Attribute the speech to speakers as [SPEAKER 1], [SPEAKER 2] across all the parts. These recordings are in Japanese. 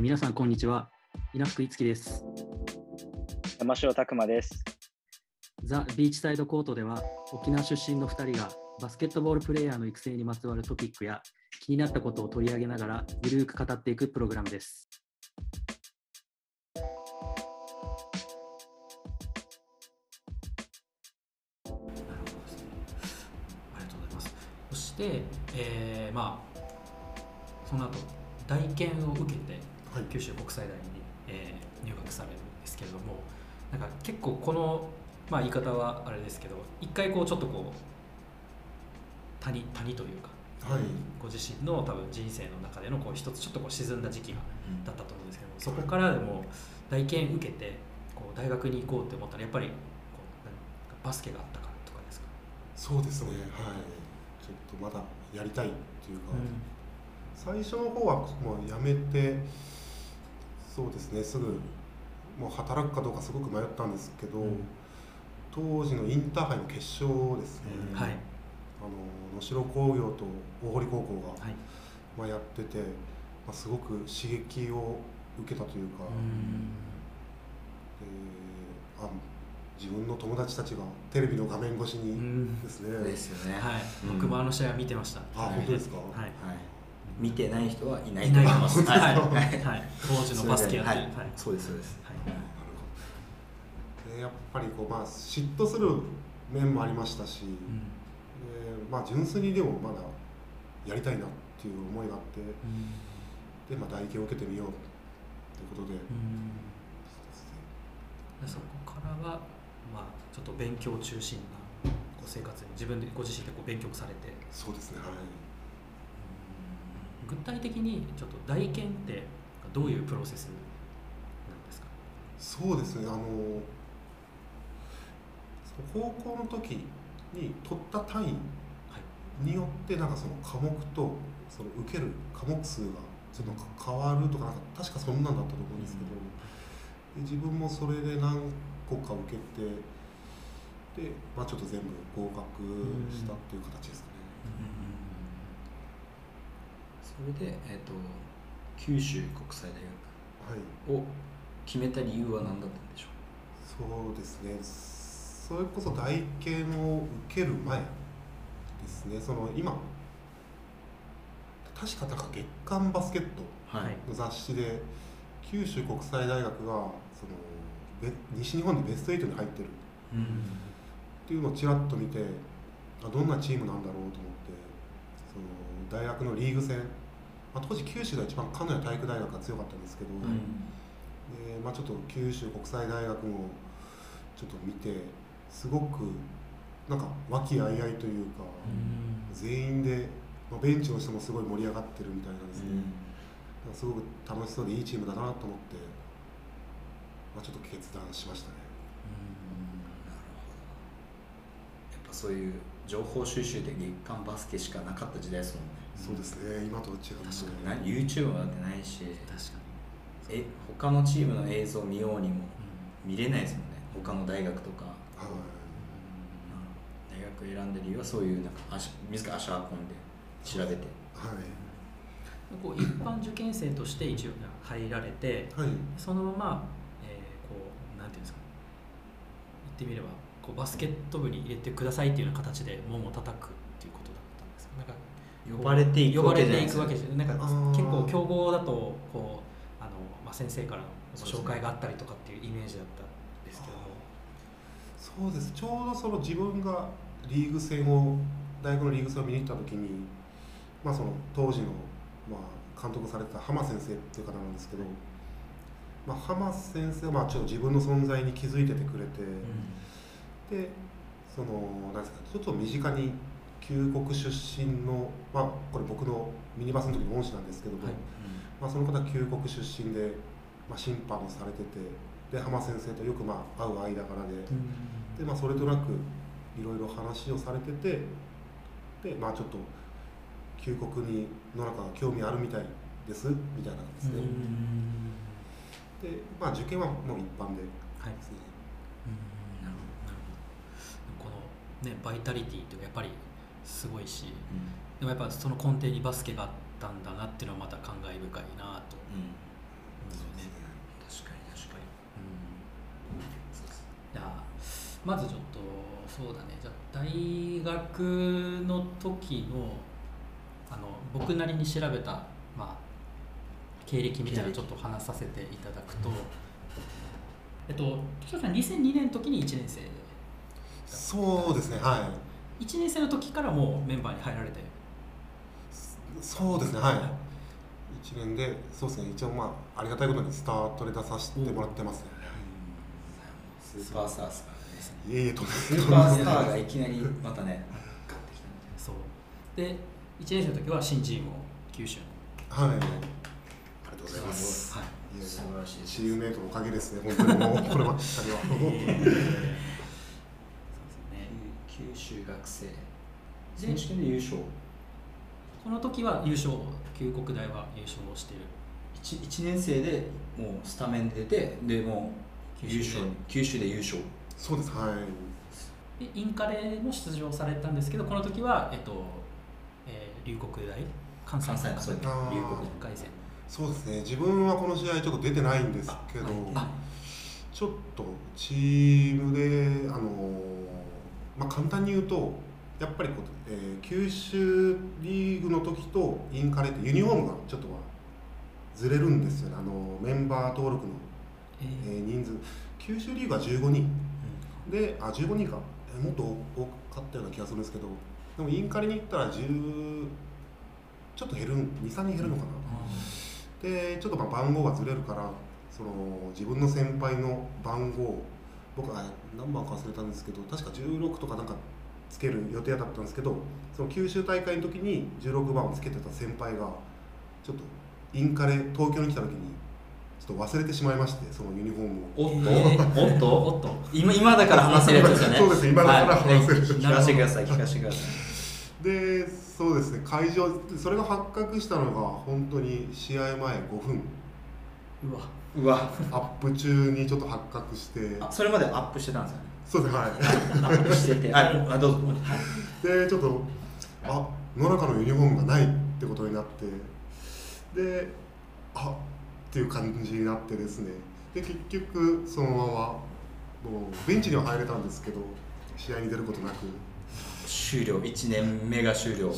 [SPEAKER 1] 皆さんこんにちは稲福いつきです
[SPEAKER 2] 山城拓磨です。
[SPEAKER 1] ザ・ビーチサイドコートでは沖縄出身の2人がバスケットボールプレーヤーの育成にまつわるトピックや気になったことを取り上げながらゆるーく語っていくプログラムです
[SPEAKER 3] なるほどですね。ありがとうございます。そして、えーまあその後大検を受けて
[SPEAKER 4] はい
[SPEAKER 3] 九州国際大に、えー入学されるんですけれども、なんか結構このまあ言い方はあれですけど、一回こうちょっとこう谷谷というか。
[SPEAKER 4] はい。
[SPEAKER 3] ご自身の多分人生の中でのこう一つちょっとこう沈んだ時期がだったと思うんですけどそこからでも大検受けてこう大学に行こうって思ったらやっぱりこうバスケがあったからとかですか、
[SPEAKER 4] そうですね。はい。ちょっとまだやりたいっていうか、最初の方はもうやめてそうですね。すぐもう働くかどうかすごく迷ったんですけど、
[SPEAKER 3] うん。
[SPEAKER 4] 当時のインターハイの決勝ですね、
[SPEAKER 1] うん
[SPEAKER 3] はい。
[SPEAKER 4] あの能代工業と大堀高校が、
[SPEAKER 3] はい。
[SPEAKER 4] まあ、やってて、まあ、すごく刺激を受けたというか、えーあ自分の友達たちがテレビの画面越し
[SPEAKER 3] う
[SPEAKER 4] に
[SPEAKER 3] ん。
[SPEAKER 4] ですね、
[SPEAKER 5] ですよね。
[SPEAKER 3] はい、
[SPEAKER 5] うん。
[SPEAKER 3] 僕もあの試合は見てました。
[SPEAKER 4] あ本当ですか、
[SPEAKER 3] はい。
[SPEAKER 5] はい。見てない人はいない
[SPEAKER 3] と思います。はい、
[SPEAKER 5] はい。
[SPEAKER 3] はい、当時のバスケやってる、
[SPEAKER 5] はい。
[SPEAKER 3] はい、
[SPEAKER 5] そうですそうです。
[SPEAKER 3] はい。
[SPEAKER 4] でやっぱりこう、まあ、嫉妬する面もありましたし、
[SPEAKER 3] うん。
[SPEAKER 4] でまあ、純粋にでもまだやりたいなっていう思いがあってで、まあ、大検を受けてみようということで、
[SPEAKER 3] うん。でそこからは、まあ、ちょっと勉強中心なこう生活に自分でご自身でこう勉強されて。
[SPEAKER 4] そうですねはい
[SPEAKER 3] 具体的にちょっと大検ってどういうプロセスなんですか、
[SPEAKER 4] そうですね。あの高校の時に取った単位
[SPEAKER 3] はい
[SPEAKER 4] によってなんかその科目とその受ける科目数がちょっと変わるとかなんか確かそんなんだったと思うんですけど、で自分もそれで何個か受けてで、まあ、ちょっと全部合格したっていう形ですかね。
[SPEAKER 5] それでえっ、と九州国際大
[SPEAKER 4] はい。
[SPEAKER 5] 学を決めた理由は何だったんでしょ
[SPEAKER 4] そうですね。それこそ大検を受ける前ですね。その今確かなんか月刊バスケット
[SPEAKER 5] う。
[SPEAKER 3] はい。
[SPEAKER 4] の雑誌で九州国際大学がそのべ西日本でベスト8に入ってる。
[SPEAKER 3] うん
[SPEAKER 4] っていうのをちらっと見てあどんなチームなんだろうと思ってその大学のリーグ戦、まあ、当時九州が一番鹿屋体育大学が強かったんですけど、でまあ、ちょっと九州国際大学もちょっと見てすごくなんか和気あいあいというか、全員で、まあ、ベンチの人もすごい盛り上がってるみたいなんですね、なんかすごく楽しそうでいいチームだなと思って、まあ、ちょっと決断しましたね。
[SPEAKER 5] やっぱそういう情報収集で月刊バスケしかなかった時代ですもんね。
[SPEAKER 4] そうですね。今とは違って
[SPEAKER 3] 確
[SPEAKER 5] な。YouTube もだってないし、
[SPEAKER 3] 確か
[SPEAKER 5] え他のチームの映像見ようにも
[SPEAKER 3] に、
[SPEAKER 5] 見れないですもんね。他の大学とか。
[SPEAKER 4] はい。
[SPEAKER 5] 大学選んだ理由はそういうなんか足自ら足を運んで調べて。
[SPEAKER 4] はい。
[SPEAKER 3] こう一般受験生として一応入られて
[SPEAKER 4] はい。
[SPEAKER 3] そのまま、えーこうなんていうんですか。言ってみればこうバスケット部に入れてくださいっていうような形で門を叩くっていうことだったんですかなんか
[SPEAKER 5] 呼ばれていく
[SPEAKER 3] 呼ば
[SPEAKER 5] わけじゃないですか
[SPEAKER 3] れていくわけじゃないなんか
[SPEAKER 4] あー。
[SPEAKER 3] 結構強豪だとこうあの、まあ、先生からのご紹介があったりとかっていうイメージだったんですけども、
[SPEAKER 4] そうです。ちょうどその自分がリーグ戦を大学のリーグ戦を見に行った時に、まあ、その当時の、まあ、監督されてた浜先生っていう方なんですけど、まあ、浜先生はまあちょっと自分の存在に気づいててくれて、でそのなんですかちょっと身近に旧国出身の、まあ、これ僕のミニバスの時の恩師なんですけども、
[SPEAKER 3] はい。
[SPEAKER 4] まあ、その方旧国出身で、まあ、審判をされててで浜先生とよくまあ会う間柄で。でまあ、それとなくいろいろ話をされててで、まあ、ちょっと旧国にの中が興味あるみたいですみたいな感じですね、で、まあ、受験はもう一般で
[SPEAKER 3] はい。
[SPEAKER 4] ですね、
[SPEAKER 3] なるほどこのねバイタリティってやっぱりすごいしでもやっぱその根底にバスケがあったんだなっていうのはまた感慨深いなと。
[SPEAKER 5] 確かに確かに。
[SPEAKER 3] じゃあまずちょっとそうだね。じゃあ大学の時のあの僕なりに調べた、まあ、経歴みたいなのちょっと話させていただくと、えっと木さん2002年の時に1年生
[SPEAKER 4] そうですねはい。
[SPEAKER 3] 1年生の時からもうメンバーに入られて？
[SPEAKER 4] そうですねはい。1年でそうですね一応まあありがたいことにスタートで出させてもらってますね、
[SPEAKER 5] スーパースターですからね。
[SPEAKER 4] いえいえと
[SPEAKER 5] スーパースターがいきなりまたね買ってきたみ
[SPEAKER 3] そう。で1年生の時は新チームを九州の。
[SPEAKER 4] はい。ありがとうございます。
[SPEAKER 3] はい。
[SPEAKER 4] いや
[SPEAKER 5] 素晴らしい
[SPEAKER 4] チームメイトのおかげですね本当にもう。こればっかりは
[SPEAKER 3] そうですね
[SPEAKER 5] 九州学生選手権で優勝？
[SPEAKER 3] この時は優勝旧国大は優勝している。
[SPEAKER 5] 1, 一年生でもうスタメンで出てでもう優勝九州で。優勝。
[SPEAKER 4] そうです。はい。
[SPEAKER 3] でインカレも出場されたんですけどこの時は、えっとえー龍谷大関西
[SPEAKER 5] 関西のそう
[SPEAKER 3] 龍谷回戦。
[SPEAKER 4] そうですね。自分はこの試合ちょっと出てないんですけど
[SPEAKER 3] あ
[SPEAKER 4] ちょっとチームであのまあ簡単に言うとやっぱりこう、えー九州リーグの時とインカレってユニフォームがちょっとはずれるんですよね。あのメンバー登録の、
[SPEAKER 3] え
[SPEAKER 4] えー人数。九州リーグは15人。であ15人か、えーもっと多かったような気がするんですけどでもインカレに行ったら10ちょっと減る23人減るのかな、でちょっとまあ番号がずれるからその自分の先輩の番号僕は何番か忘れたんですけど確か16とかなんかつける予定だったんですけどその九州大会の時に16番をつけてた先輩がちょっとインカレ東京に来た時にちょっと忘れてしまいましてそのユニフォームを。
[SPEAKER 5] おっと、
[SPEAKER 3] え
[SPEAKER 5] おっと？
[SPEAKER 3] おっと？
[SPEAKER 5] 今今だから話せるやつですよね。
[SPEAKER 4] そうです今だから話せる
[SPEAKER 5] はい聞かせてください聞かせてください。
[SPEAKER 4] でそうですね会場それが発覚したのが本当に試合前5分。
[SPEAKER 3] うわ
[SPEAKER 5] うわ
[SPEAKER 4] アップ中にちょっと発覚して。
[SPEAKER 5] あそれまでアップしてたんですよね。
[SPEAKER 4] そうですねはい。
[SPEAKER 5] アップしてて。ああどうぞ。
[SPEAKER 4] でちょっとあ野中のユニフォームがないってことになって。であっていう感じになってですね。で結局そのままもうベンチには入れたんですけど試合に出ることなく
[SPEAKER 5] 終了。1年目が終了。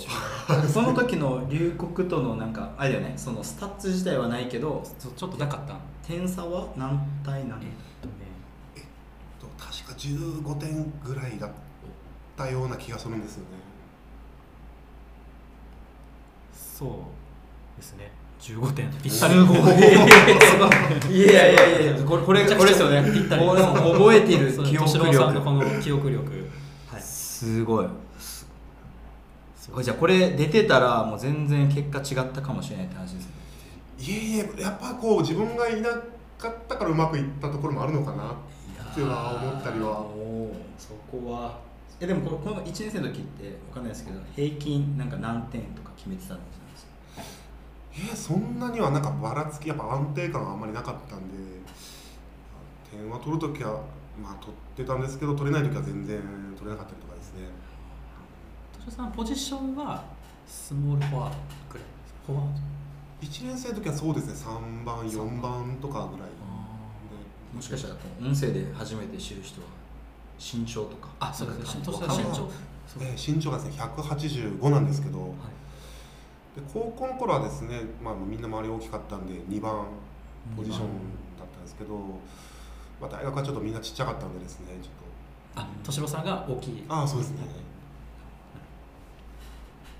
[SPEAKER 5] その時の龍谷とのなんかあれだよね。そのスタッツ自体はないけど
[SPEAKER 3] ちょっとなかった。
[SPEAKER 5] 点差は何対何？
[SPEAKER 3] えっとね
[SPEAKER 4] と確か15点ぐらいだったような気がするんですよね。
[SPEAKER 3] そうですね。15点。ぴったり。
[SPEAKER 5] い。いやいやいやこれこれこれですよね。
[SPEAKER 3] ぴったり。
[SPEAKER 5] 覚えてる
[SPEAKER 3] そう
[SPEAKER 5] 記憶
[SPEAKER 3] 敏郎さんのこ
[SPEAKER 5] 力。
[SPEAKER 3] の記憶力。はい。
[SPEAKER 5] すごいじゃあこれ出てたらもう全然結果違ったかもしれないって話ですね。
[SPEAKER 4] いえいえやっぱこう自分がいなかったからうまくいったところもあるのかなっていうのは思ったりは。
[SPEAKER 5] そこはえでもこのこの1年生の時ってわかんないですけど平均なんか何点とか決めてたんですか？
[SPEAKER 4] えーそんなにはなんかばらつきやっぱ安定感はあんまりなかったんで。点は取るときはまあ取ってたんですけど取れないときは全然取れなかったりとかですね
[SPEAKER 3] 敏郎さんポジションはスモールフォワードくらいですか？フォワード
[SPEAKER 4] 1年生の時はそうですね。3番4番とかぐらい
[SPEAKER 5] もしかしたらこの音声で初めて知る人は身長とか。
[SPEAKER 3] あそうです身長
[SPEAKER 4] 身長がですね185なんですけど、
[SPEAKER 3] はい。
[SPEAKER 4] で高校の頃はですね、まあ、みんな周り大きかったんで2番ポジションだったんですけど、まあ、大学はちょっとみんなちっちゃかったんでですねちょっ
[SPEAKER 3] あ敏郎さんが大きい。
[SPEAKER 4] あそうですね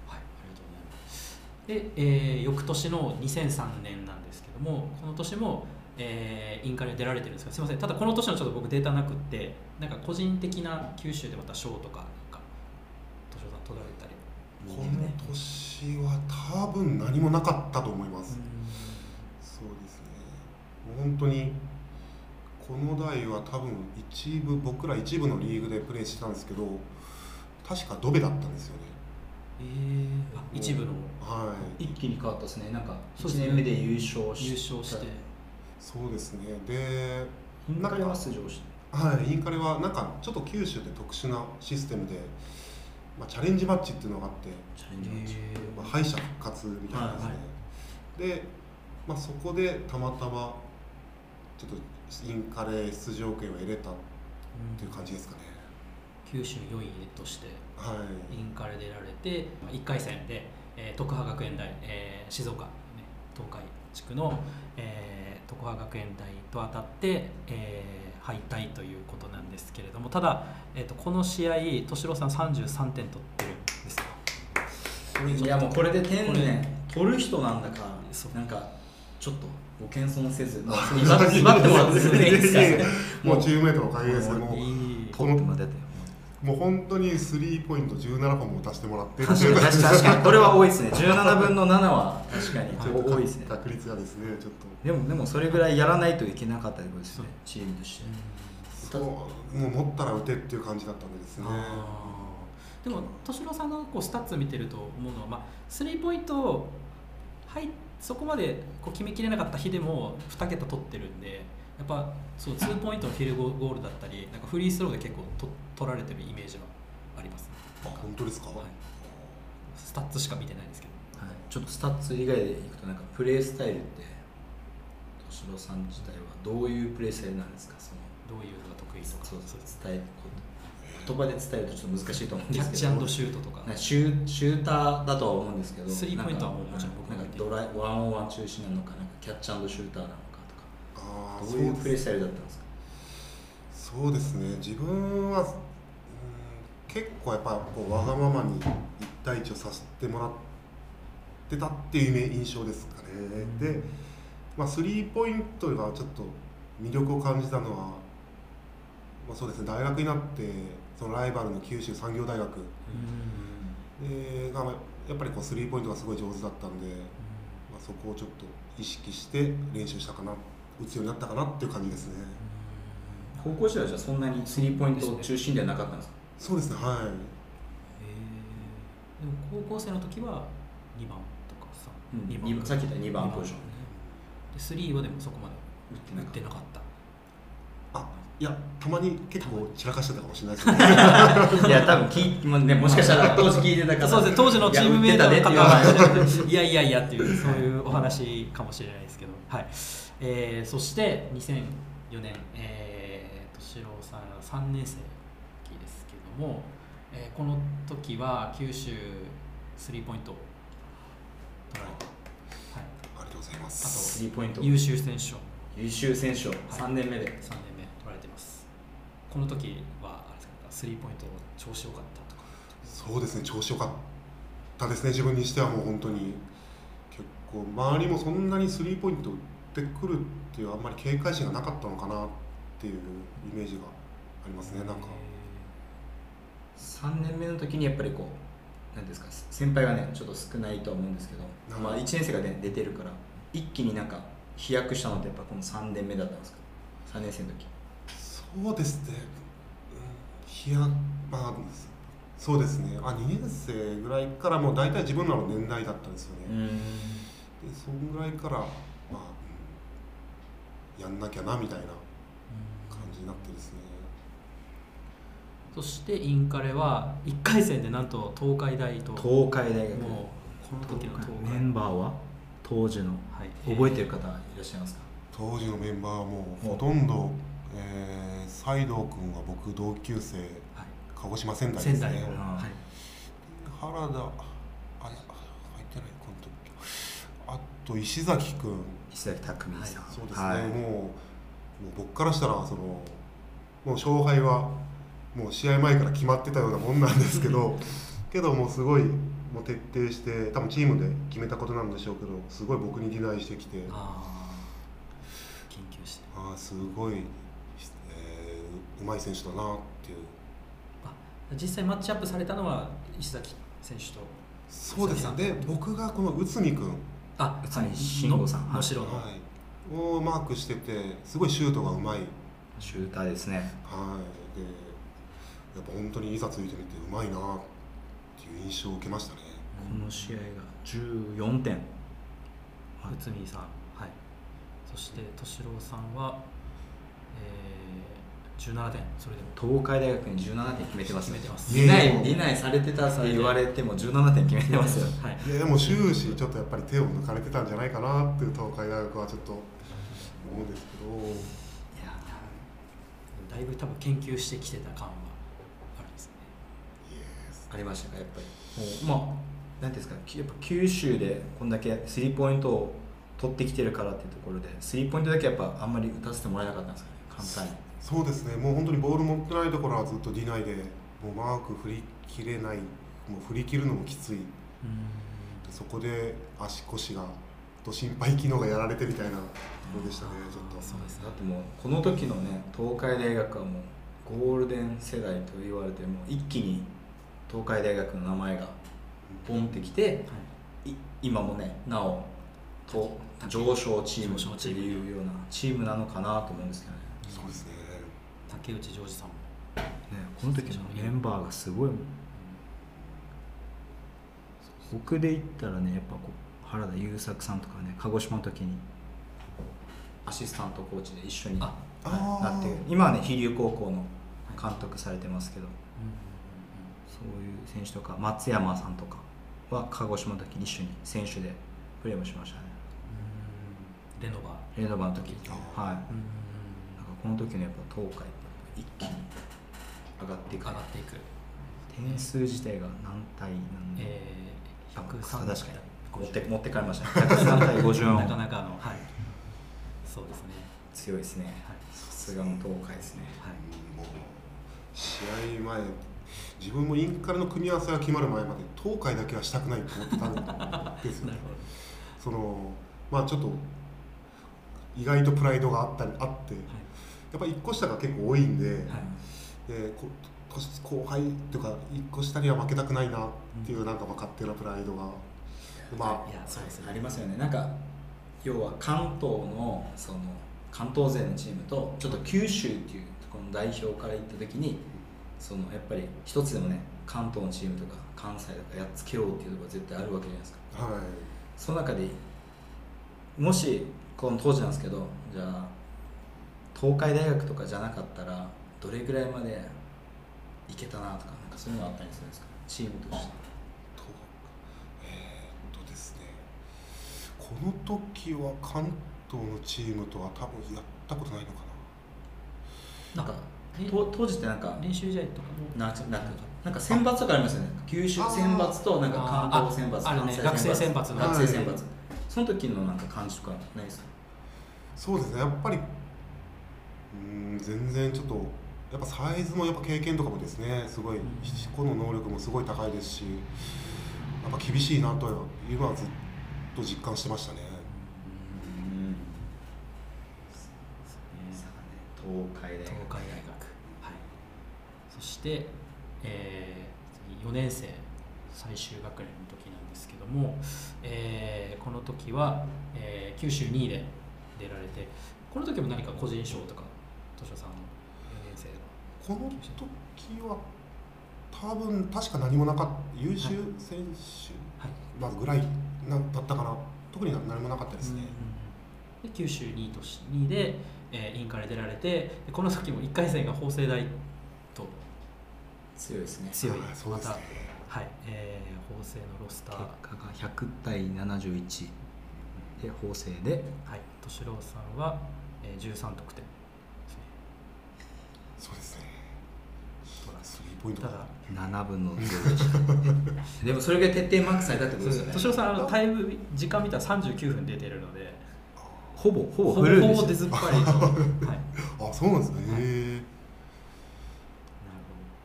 [SPEAKER 3] はい、ありがとうございます。で、えー翌年の2003年なんですけども、この年も、えーインカレに出られてるんですが、すみません、ただこの年のちょっと僕データなくって、なんか個人的な九州でまた賞とか、なんか、敏郎さん取られたり。
[SPEAKER 4] この年は多分何もなかったと思います、そうですね。もう本当にこの代は多分一部僕ら一部のリーグでプレーしてたんですけど確かドベだったんですよね。
[SPEAKER 3] えー、あ一部の
[SPEAKER 4] はい。
[SPEAKER 5] 一気に変わったですね。なんか1
[SPEAKER 3] そうですね。
[SPEAKER 5] 年目で優勝し
[SPEAKER 3] 優勝して、
[SPEAKER 4] そうですね。で
[SPEAKER 5] インカレは出場して。
[SPEAKER 4] はいインカレはなんかちょっと九州で特殊なシステムで、まあ、チャレンジマッチっていうのがあって、
[SPEAKER 5] チャレンジマッチ。
[SPEAKER 3] え
[SPEAKER 4] まあ、敗者復活みたいなで。すね、でまあ、そこでたまたまちょっとインカレ出場権を得れたっていう感じですかね。
[SPEAKER 3] 九州4位として
[SPEAKER 4] はい。
[SPEAKER 3] インカレで出られて1回戦で、えー徳派学園大、えー静岡、ね、東海地区の、えー徳派学園大と当たって、えー敗退ということなんですけれどもただ、えー、とこの試合敏郎さん33点取ってるんですよ。
[SPEAKER 5] いやもうこれで点ね取る人なんだか
[SPEAKER 3] そう。
[SPEAKER 5] なんかちょっとご謙遜せずもう威張ってもらっていいですか？
[SPEAKER 4] いやいやもうチームメイトのおかげですね。もう
[SPEAKER 5] トップまで出て
[SPEAKER 4] もう本当にスリーポイント17本も打たしてもらって
[SPEAKER 5] 確かに確かにこれは多いですね。17分の7は確かに。多いですね。
[SPEAKER 4] 確率がですねちょっ
[SPEAKER 5] でもでもそれぐらいやらないといけなかったですねチームとして。
[SPEAKER 4] とそうもう持ったら打てっていう感じだったんでですね。
[SPEAKER 3] でも敏郎さんのこうスタッツ見てると思うのは、まあ、スリーポイントはいそこまでこう決めきれなかった日でも2桁取ってるんでやっぱそう2ポイントのフィールドゴールだったりなんかフリースローで結構と取られてるイメージはあります、
[SPEAKER 4] あ本当ですか、
[SPEAKER 3] はい。スタッツしか見てないですけど。
[SPEAKER 5] はい。ちょっとスタッツ以外でいくとなんかプレースタイルって敏郎さん自体はどういうプレースタイルなんですか？その
[SPEAKER 3] どういうのが得意とか。
[SPEAKER 5] そうそう伝えること言葉で伝えるとちょっと難しいと思うん
[SPEAKER 3] キャッ
[SPEAKER 5] ですけど。
[SPEAKER 3] チアンドシュートとか。
[SPEAKER 5] シューシューターだとは思うんですけど。
[SPEAKER 3] スリーポイントはもうもちろん僕
[SPEAKER 5] なん
[SPEAKER 3] も
[SPEAKER 5] かドライワンオンワン中心なのかなんかキャッチアンドシューターなのかどういうプレースタイルだったんですか？
[SPEAKER 4] そうですね。自分は、うん、結構やっぱこうわがままに1対1をさせてもらってたっていう印象ですかね、で、まあ、スリーポイントがちょっと魅力を感じたのは、まあ、そうですね。大学になってそのライバルの九州産業大学。でがまあやっぱりこうスリーポイントがすごい上手だったんで、まあ、そこをちょっと意識して練習したかな打つようになったかなっていう感じですね。
[SPEAKER 5] 高校時代はじゃあそんなにスリーポイント中心ではなかったんですか？
[SPEAKER 4] そうですねはい。
[SPEAKER 3] でも高校生の時は2番とかさ、
[SPEAKER 5] うん番。さっき言った二番。ポジション
[SPEAKER 3] でスリーはでもそこまで
[SPEAKER 5] 打ってなかっ
[SPEAKER 3] た。
[SPEAKER 4] あいやたまに結構散らかしてたかもしれないですね。
[SPEAKER 5] た いや多分聞いもうねもしかしたら当時聞いてた方。
[SPEAKER 3] そうです。ね当時のチームメイトの方はいいやいやいやっていうそういうお話かもしれないですけど、はいえー、そして2004年、えー、敏郎さん3年生期ですけども、えーこの時は九州スリーポイント。取られて、はい、
[SPEAKER 4] ありがとうございま
[SPEAKER 3] あ
[SPEAKER 4] す
[SPEAKER 5] スリーポイント。
[SPEAKER 3] と優秀選手賞
[SPEAKER 5] 優秀選手を3年目で。
[SPEAKER 3] 3年目取られてます。この時はあれですかスリーポイント調子良かったとか。
[SPEAKER 4] そうですね調子良かったですね自分にしてはもう本当に結構周りもそんなにスリーポイント打ってくるっていうあんまり警戒心がなかったのかなっていうイメージがありますねなんか。
[SPEAKER 5] 3年目の時にやっぱりこう何ですか先輩がねちょっと少ないとは思うんですけど、まあ、1年生が、ね、出てるから一気になんか飛躍したのってやっぱこの3年目だったんですか？3年生の時。
[SPEAKER 4] そうですね。うんいやまあそうですね。あ2年生ぐらいからもう大体自分らの年代だったんですよね、でそんぐらいからやんなきゃなみたいな感じになってですね。
[SPEAKER 3] そしてインカレは1回戦でなんと東海大と
[SPEAKER 5] 東海大学。
[SPEAKER 3] もうこの時の東
[SPEAKER 5] メ
[SPEAKER 3] 海
[SPEAKER 5] ンバーは？当時の？
[SPEAKER 3] はい。
[SPEAKER 5] 覚えてる方いらっしゃいますか、
[SPEAKER 4] 当時のメンバーはもうほとんど、えー、西藤君は僕同級生。
[SPEAKER 3] はい。
[SPEAKER 4] 鹿児島仙台です
[SPEAKER 3] 仙
[SPEAKER 4] ね
[SPEAKER 3] 台の、
[SPEAKER 5] うん。
[SPEAKER 3] はい、
[SPEAKER 4] 原田あ入ってないこの時。あと石崎君
[SPEAKER 5] 石崎匠さん、
[SPEAKER 4] そうですね、
[SPEAKER 5] はい。
[SPEAKER 4] もうもう僕からしたらそのもう勝敗はもう試合前から決まってたようなもんなんですけどけどもうすごいもう徹底して多分チームで決めたことなんでしょうけどすごい僕にディナイしてきて
[SPEAKER 3] ああ研究して。
[SPEAKER 4] ああすごい、えー、うまい選手だなっていう。
[SPEAKER 3] あ実際マッチアップされたのは石崎選手と
[SPEAKER 4] そうですね。で僕がこの内海君、
[SPEAKER 3] あ
[SPEAKER 5] 内海慎吾さん。
[SPEAKER 3] の能代の、
[SPEAKER 4] はい、をマークしててすごいシュートがうまい、はい、
[SPEAKER 5] シューターですね。
[SPEAKER 4] でやっぱ本当にいざついてみてうまいなっていう印象を受けましたね。
[SPEAKER 5] この試合が14点。
[SPEAKER 3] 内海さんはい。そして敏郎さんは、えー、17点それでも
[SPEAKER 5] 東海大学に17点決めてます。
[SPEAKER 3] 決めてます。
[SPEAKER 5] されてたって言われても17点決めてますよ。
[SPEAKER 3] はい。
[SPEAKER 4] いやでも終始ちょっとやっぱり手を抜かれてたんじゃないかなっていう東海大学はちょっと思うんですけど。
[SPEAKER 5] いや
[SPEAKER 3] だいぶ多分研究してきてた感はあるんですね。
[SPEAKER 5] ありましたかやっぱり。もうまあなんていうんですかやっぱ九州でこんだけスリーポイントを取ってきてるからっていうところでスリーポイントだけやっぱあんまり打たせてもらえなかったんですかね。簡単に
[SPEAKER 4] そうですね。もう本当にボール持ってないところはずっとディナイでもうマーク振り切れないもう振り切るのもきつい。そこで足腰がと心肺機能がやられてみたいなところでしたねちょっと。
[SPEAKER 3] そうですね。
[SPEAKER 5] だってもうこの時のね東海大学はもうゴールデン世代と言われてもう一気に東海大学の名前がポンってきてい。今もねなおと上昇チームっていうようなチームなのかなと思うんですけどね。
[SPEAKER 4] そうですね
[SPEAKER 3] 竹内ジョージさん。も
[SPEAKER 5] ねこの時のメンバーがすごいもん。僕で言ったらねやっぱこう原田優作さんとかね鹿児島の時に。アシスタントコーチで一緒に。
[SPEAKER 3] あ
[SPEAKER 4] あー。
[SPEAKER 5] なって今はね飛龍高校の監督されてますけど。そういう選手とか松山さんとかは鹿児島の時に一緒に選手でプレーもしましたね。
[SPEAKER 3] レノバ
[SPEAKER 5] レノバの時。
[SPEAKER 4] あ
[SPEAKER 5] はい。なんかこの時のやっぱ東海一気に上がっていく。
[SPEAKER 3] 上がっていく。
[SPEAKER 5] 点数自体が何対何？で、
[SPEAKER 3] えー、103
[SPEAKER 5] 確かに。持って
[SPEAKER 3] 50
[SPEAKER 5] 持って帰りましたね。103対54
[SPEAKER 3] なかなかのはい。そうですね。
[SPEAKER 5] 強いですね。
[SPEAKER 3] はい。
[SPEAKER 5] さすがの東海ですね。
[SPEAKER 3] はい。
[SPEAKER 4] もう試合前自分もインカレの組み合わせが決まる前まで東海だけはしたくないと思ってたんですよね。
[SPEAKER 3] なるほど。
[SPEAKER 4] そのまあちょっと意外とプライドがあったりあってやっぱ1個下が結構多いんで,、
[SPEAKER 3] はい。はい
[SPEAKER 4] でこ年後輩っていうか1個下には負けたくないなっていうなんかまあ勝手なプライドが。ま
[SPEAKER 3] いやそうですね。
[SPEAKER 5] ありますよね。なんか要は関東のその関東勢のチームとちょっと九州っていうところの代表から行った時にそのやっぱり一つでもね関東のチームとか関西とかやっつけようっていうところが絶対あるわけじゃないですか。
[SPEAKER 4] あはい。
[SPEAKER 5] その中でもしこの当時なんですけどじゃあ東海大学とかじゃなかったらどれぐらいまでいけたなとかなんかそういうのあったりするんですか？チームとして。
[SPEAKER 4] とえーっとですね。この時は関東のチームとは多分やったことないのか
[SPEAKER 3] な。んか
[SPEAKER 5] 当時ってなんか
[SPEAKER 3] 練習試合とか？も
[SPEAKER 5] ななんか。なんか選抜とかありますよね。九州選抜となんか関東選抜
[SPEAKER 3] ああるね。
[SPEAKER 5] 関西
[SPEAKER 3] 学生選抜の
[SPEAKER 5] 学生選抜、
[SPEAKER 4] はい
[SPEAKER 5] その時のなんか感じとかないですか？
[SPEAKER 4] なそうですね。やっぱりうーん全然ちょっとやっぱサイズもやっぱ経験とかもですねすごい個の能力もすごい高いですしやっぱ厳しいなというのはずっと実感してましたね。
[SPEAKER 5] うん。東海大学。
[SPEAKER 3] 東海大学。はい。そして、えー、次4年生最終学年の時なんですけども、えーこの時は、えー九州2位で出られてこの時も何か個人賞とか図書さんの4年生の。
[SPEAKER 4] この時は多分確か何もなかった。優秀選手、
[SPEAKER 3] はい。
[SPEAKER 4] まずぐらいなだったかな。特に何もなかったですね、
[SPEAKER 3] で九州2位とし2位で、えーインカレ出られてでこの時も1回戦が法政大と。
[SPEAKER 5] 強いですね。
[SPEAKER 3] 強い。
[SPEAKER 4] ね。
[SPEAKER 3] また、はい。えー法政のロスター。
[SPEAKER 5] 結果が100対71で法政で。
[SPEAKER 3] はい、敏郎さんは、えー、13得点
[SPEAKER 4] そうですね。スリーポイント
[SPEAKER 3] ただ
[SPEAKER 5] 7分の0でもそれぐらい徹底マークされたってことですよね。
[SPEAKER 3] 敏郎さんあのタイム時間見たら39分出てるので。
[SPEAKER 5] ほぼほぼ
[SPEAKER 3] ほぼほぼ出ずっぱりの、はい、なる
[SPEAKER 4] あそうなんですね、
[SPEAKER 3] はい。
[SPEAKER 4] へえ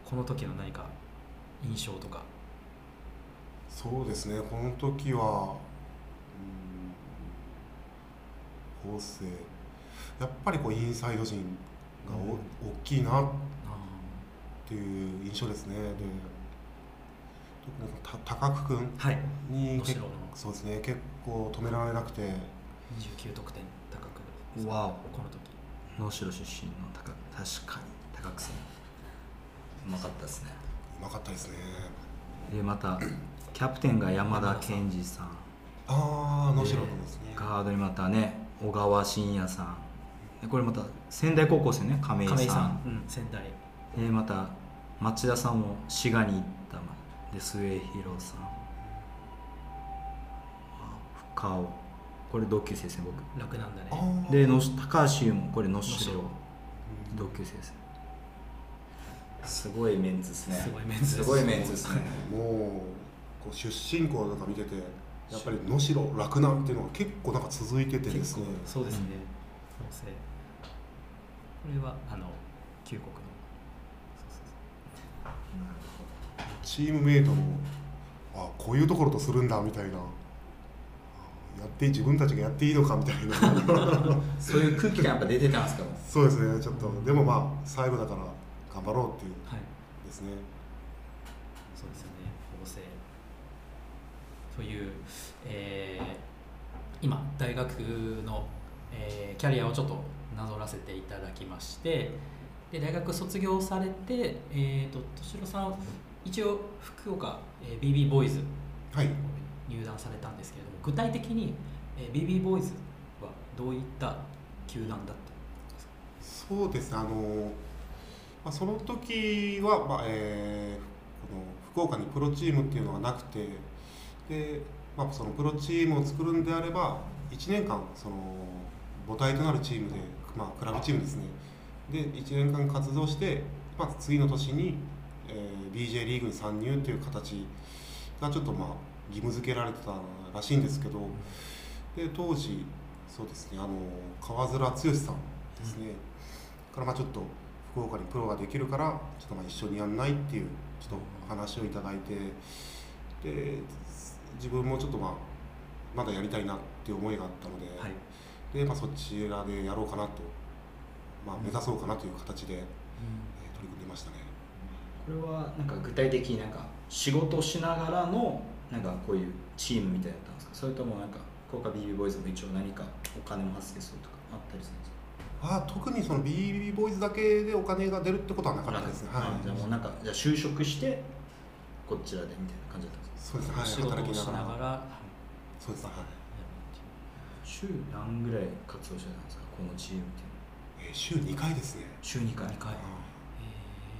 [SPEAKER 3] ほど。この時の何か印象とか。
[SPEAKER 4] そうですね。この時はうん法政。やっぱりこうインサイド陣大きいなっ
[SPEAKER 3] あ
[SPEAKER 4] ていう印象ですね。で特にた高久君
[SPEAKER 3] はい。
[SPEAKER 4] に結
[SPEAKER 3] 能代の。
[SPEAKER 4] そうですね。結構止められなくて。
[SPEAKER 3] 29得点高く
[SPEAKER 5] わお。
[SPEAKER 3] この時。
[SPEAKER 5] 能代出身の高確かに。高久さん。うまかったですね。
[SPEAKER 4] うまかったですね。
[SPEAKER 5] でまたキャプテンが山田健二さん。
[SPEAKER 4] ああ能代君ですね、
[SPEAKER 5] ガードにまたね小川真也さん。でこれまた仙台高校生ね亀井さん。
[SPEAKER 3] 亀井さん、うん、仙台。
[SPEAKER 5] でまた町田さんも滋賀に行ったで末広さん。深尾。これ同級生ですね僕。
[SPEAKER 3] 楽なんだね。
[SPEAKER 5] での高橋優もこれ能代。同級生です。すごいメンズですね。
[SPEAKER 3] すごいメンズです。
[SPEAKER 5] すごいメンズですね
[SPEAKER 4] もうこう出身校なんか見ててやっぱり能代洛南っていうのが結構なんか続いててですね
[SPEAKER 3] そうですね法政これはあの旧国の。
[SPEAKER 4] チームメイトもあこういうところとするんだみたいな。あやって自分たちがやっていいのかみたいな。
[SPEAKER 5] そういう空気感やっぱ出てたんですか
[SPEAKER 4] そうですね。ちょっとでもまあ最後だから頑張ろうっていう。
[SPEAKER 3] はい。
[SPEAKER 4] ですね。
[SPEAKER 3] そうですよね。法政。という、えー今大学の、えーキャリアをちょっとなぞらせていただきましてで大学卒業されて、えー、と敏郎さん一応福岡、えー BB ボーイズ
[SPEAKER 4] はい。
[SPEAKER 3] 入団されたんですけれども具体的に、えー BB ボーイズはどういった球団だったんですか？
[SPEAKER 4] そうですねあの、まあ、その時は、まあえーこの福岡にプロチームっていうのがなくてで、まあ、そのプロチームを作るんであれば1年間その母体となるチームで、まあ、クラブチームですね。で1年間活動して、まあ、次の年に、えー BJ リーグに参入という形がちょっとまあ義務付けられてたらしいんですけどで当時そうですねあの川面剛さんですね、からまあちょっと福岡にプロができるからちょっとまあ一緒にやんないっていうちょっと話をいただいてで自分もちょっとまあまだやりたいなっていう思いがあったので、
[SPEAKER 3] はい。
[SPEAKER 4] でまあ、そちらでやろうかなと、まあ、目指そうかなという形で、えー取り組んでましたね。
[SPEAKER 5] これはなんか具体的になんか仕事しながらのなんかこういうチームみたいだったんですか？それともなんか福岡 BB ボーイズも一応何かお金も発生するとかあったりするんですか？
[SPEAKER 4] あ特にその BB ボーイズだけでお金が出るってことはなかったですね。はい。
[SPEAKER 5] あじゃあもうなんかじゃあ就職してこちらでみたいな感じだったんですか？
[SPEAKER 4] そうですね、はい、
[SPEAKER 3] 仕事をし
[SPEAKER 4] 働きながら。
[SPEAKER 3] ながら。
[SPEAKER 4] そうですね、はい。
[SPEAKER 5] 週何ぐらい活動してたんですかこのチームっていうの。は
[SPEAKER 4] えー週2回ですね。
[SPEAKER 5] 週2回
[SPEAKER 3] 二回。
[SPEAKER 4] あ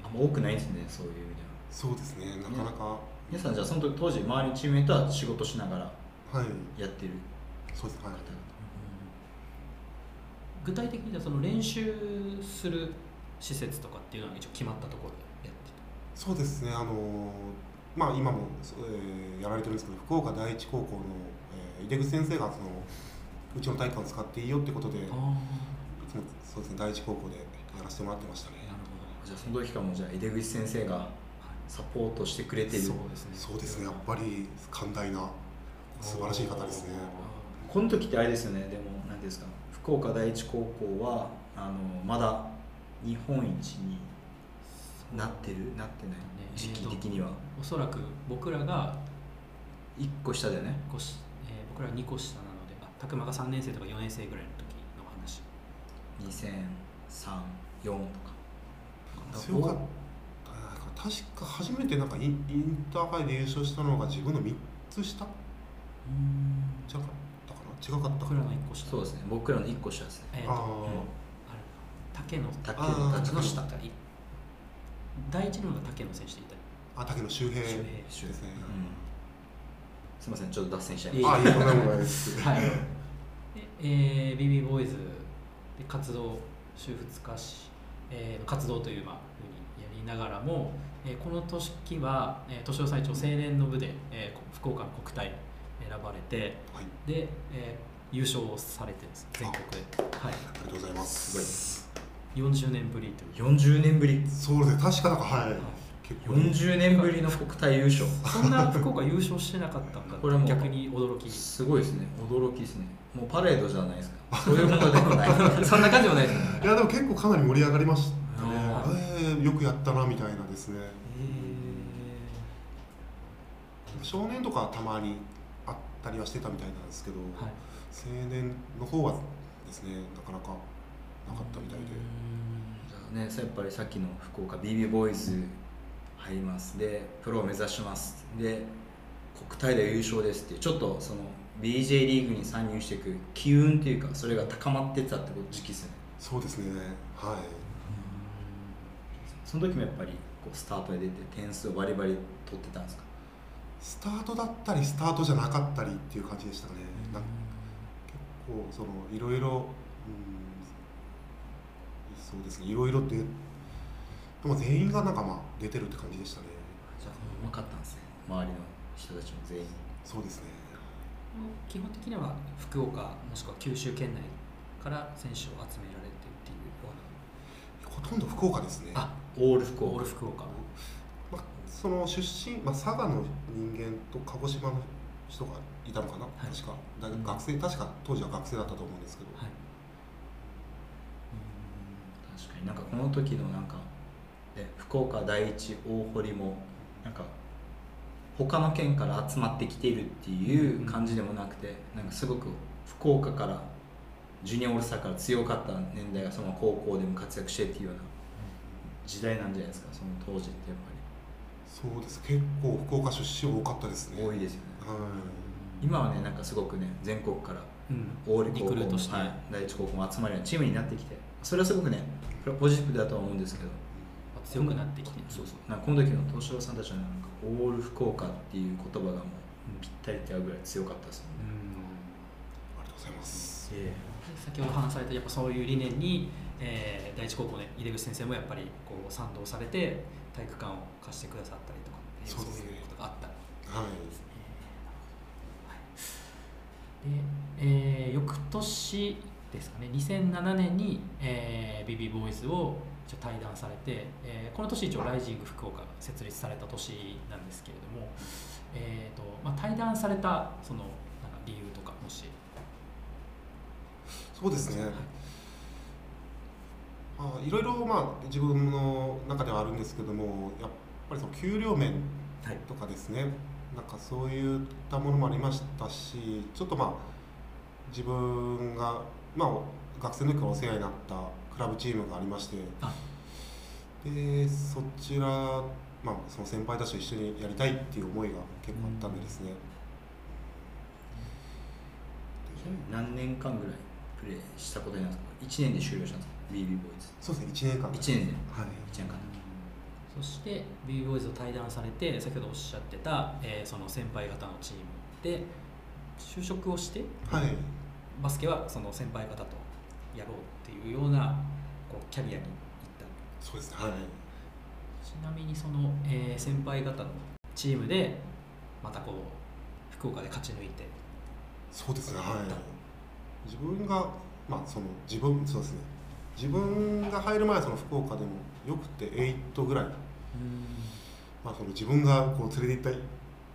[SPEAKER 5] あ。んま多くないですねそういう意味では。
[SPEAKER 4] そうですね、なかなか、
[SPEAKER 5] 皆さんじゃあその時当時周りのチームメイトは仕事しながら
[SPEAKER 4] はい、
[SPEAKER 5] やってる
[SPEAKER 4] そうです、はい。
[SPEAKER 3] 具体的にじゃあその練習する施設とかっていうのは一応決まったところでやって
[SPEAKER 4] そうですね、あのーまあ今も、えーやられてるんですけど、福岡第一高校の、えー井出口先生がそのうちの体育館を使っていいよってことで、い
[SPEAKER 3] た
[SPEAKER 4] つもそうですね、第一高校でやらせてもらってましたね。
[SPEAKER 3] なるほ
[SPEAKER 5] じゃあその時からもじゃあ井出口先生がサポートしてくれ
[SPEAKER 3] ど
[SPEAKER 5] てる。
[SPEAKER 3] そうですね
[SPEAKER 4] そうですね、やっぱり寛大な、素晴らしい方ですね。
[SPEAKER 5] この時ってあれですよね。でも何ですか。福岡第一高校はあのまだ日本一になってる？なってない？
[SPEAKER 3] ね
[SPEAKER 5] 時期的には。
[SPEAKER 3] おそらく僕らが
[SPEAKER 5] 1個下だよね。
[SPEAKER 3] 5し、えー僕ら2個下拓磨が3年生とか4年生ぐらいの時の話。
[SPEAKER 5] 2003-4とか。
[SPEAKER 4] 強かった。確か初めてなんかインインターハイで優勝したのが自分の3つ下？じゃなかったかな？違かったかな？
[SPEAKER 3] 僕らの1個下。
[SPEAKER 5] そうですね僕らの1個下ですね。
[SPEAKER 3] えーと
[SPEAKER 4] あ
[SPEAKER 3] あれ竹野。
[SPEAKER 5] 竹
[SPEAKER 4] あー
[SPEAKER 5] 竹の下。
[SPEAKER 3] い第一のが竹野選手でいた。り
[SPEAKER 4] あ竹野周平
[SPEAKER 3] 周
[SPEAKER 4] ですね、
[SPEAKER 5] うんすみませんちょっと脱線しちゃいまし
[SPEAKER 4] あいいとんでもないです。
[SPEAKER 3] はい。で、えー、BB ボーイズで活動週2日し、えー活動というまあふうにやりながらも、えーこの年は、えー、年の最長青年の部で、えー福岡の国体選ばれて
[SPEAKER 4] はい。
[SPEAKER 3] で、えー優勝されてるんです全国で、はい、
[SPEAKER 4] ありがとうございます。
[SPEAKER 3] 40年ぶりという。
[SPEAKER 5] た40年ぶり。
[SPEAKER 4] そうですね。確かなんかはい。結構
[SPEAKER 5] 40年ぶりの国体優勝。
[SPEAKER 3] そんな福岡優勝してなかったんだ。
[SPEAKER 5] これもう
[SPEAKER 3] 逆に驚き。
[SPEAKER 5] すごいですね。驚きですね。もうパレードじゃないですか。そういうものでもない。そんな感じもないですね。
[SPEAKER 4] いやでも結構かなり盛り上がりましたね。
[SPEAKER 3] あ
[SPEAKER 4] えーよくやったなみたいなですね。少年とかはたまにあったりはしてたみたいなんですけど、
[SPEAKER 3] はい。
[SPEAKER 4] 青年の方はですねなかなかなかったみたいで、
[SPEAKER 5] じゃあねやっぱりさっきの福岡 BB ボーイズ入ります。でプロを目指します。で国体で優勝ですってちょっとその BJ リーグに参入していく機運っていうかそれが高まってったってこと時期ですよね。
[SPEAKER 4] そうですね。はい。
[SPEAKER 5] その時もやっぱりこうスタートで出て点数をバリバリ取ってたんですか？
[SPEAKER 4] スタートだったりスタートじゃなかったりっていう感じでしたね、結構そのいろいろ、うん、そうですね。いろいろででも全員がなんかまあ出てるって感じでしたね。
[SPEAKER 5] じゃあうまかったんですね。周りの人たちも全員。
[SPEAKER 4] そうですね。
[SPEAKER 3] 基本的には福岡もしくは九州県内から選手を集められてっていうよう
[SPEAKER 4] ほとんど福岡ですね。
[SPEAKER 3] なあ
[SPEAKER 5] オール福
[SPEAKER 3] オー
[SPEAKER 5] 岡
[SPEAKER 3] ル福岡。
[SPEAKER 4] まあ、その出身、まあ、佐賀の人間と鹿児島の人がいたのかな、
[SPEAKER 3] はい。
[SPEAKER 4] 確か。大学学生確か当時は学生だったと思うんですけど、
[SPEAKER 3] はい。
[SPEAKER 5] 確かに。なんかこの時のなんかで福岡第一大堀もなんか他の県から集まってきているっていう感じでもなくて、なんかすごく福岡からジュニアオールスターから強かった年代がその高校でも活躍してっていうような時代なんじゃないですかその当時ってやっぱ
[SPEAKER 4] そうです。結構福岡出身多かったですね。
[SPEAKER 5] り多いですよね。
[SPEAKER 4] はい。
[SPEAKER 5] 今はねなんかすごくね全国からオール高校
[SPEAKER 3] クルートして、
[SPEAKER 5] はい、第一高校も集まるようなチームになってきてそれはすごくねポジティブだとは思うんですけど
[SPEAKER 3] 強くなってきて
[SPEAKER 5] そうそう。なんかこの時の東証さんたちはなんかオール福岡っていう言葉がもうぴったりって合うぐらい強かったですよね、
[SPEAKER 4] ありがとうございます。
[SPEAKER 5] え
[SPEAKER 3] 先ほど話されたやっぱそういう理念に、えー第一高校の井出口先生もやっぱりこう賛同されて体育館を貸してくださったりとか、えー
[SPEAKER 4] そうですね。
[SPEAKER 3] いうことがあった。
[SPEAKER 4] はい。
[SPEAKER 3] で、えー翌年ですかね2007年に、えー、BB ボーイズを対談されて、えーこの年一応ライジング福岡が設立された年なんですけれども、えーとまあ、対談されたそのなんか理由とかもし？
[SPEAKER 4] そうですね。
[SPEAKER 3] はい。
[SPEAKER 4] まあいろいろまあ自分の中ではあるんですけどもやっぱりその給料面
[SPEAKER 5] はい
[SPEAKER 4] とかですね、なんかそういったものもありましたしちょっとまあ自分が、まあ、学生の時からお世話になったクラブチームがありまして
[SPEAKER 3] あ。
[SPEAKER 4] でそちら、まあ、その先輩たちと一緒にやりたいっていう思いが結構あったんでですね、
[SPEAKER 5] 何年間ぐらいプレーしたことになるんですか？1年で終了したんですか？BB ボーイズ。
[SPEAKER 4] そうですね1年間。
[SPEAKER 5] 1年で。
[SPEAKER 4] はい。
[SPEAKER 5] 1年間。
[SPEAKER 3] そして BB ボーイズを対談されて先ほどおっしゃってた、えーその先輩方のチームで就職をして
[SPEAKER 4] はい。
[SPEAKER 3] バスケはその先輩方とやろうっていうようなこうキャリアに行った。
[SPEAKER 4] そうですね。はい。
[SPEAKER 3] ちなみにその、えー先輩方のチームでまたこう福岡で勝ち抜いて。
[SPEAKER 4] そうですね。はい。自分がまあその自分そうですね。自分が入る前はその福岡でもよくて8ぐらい。まあ、その自分がこう連れて行っ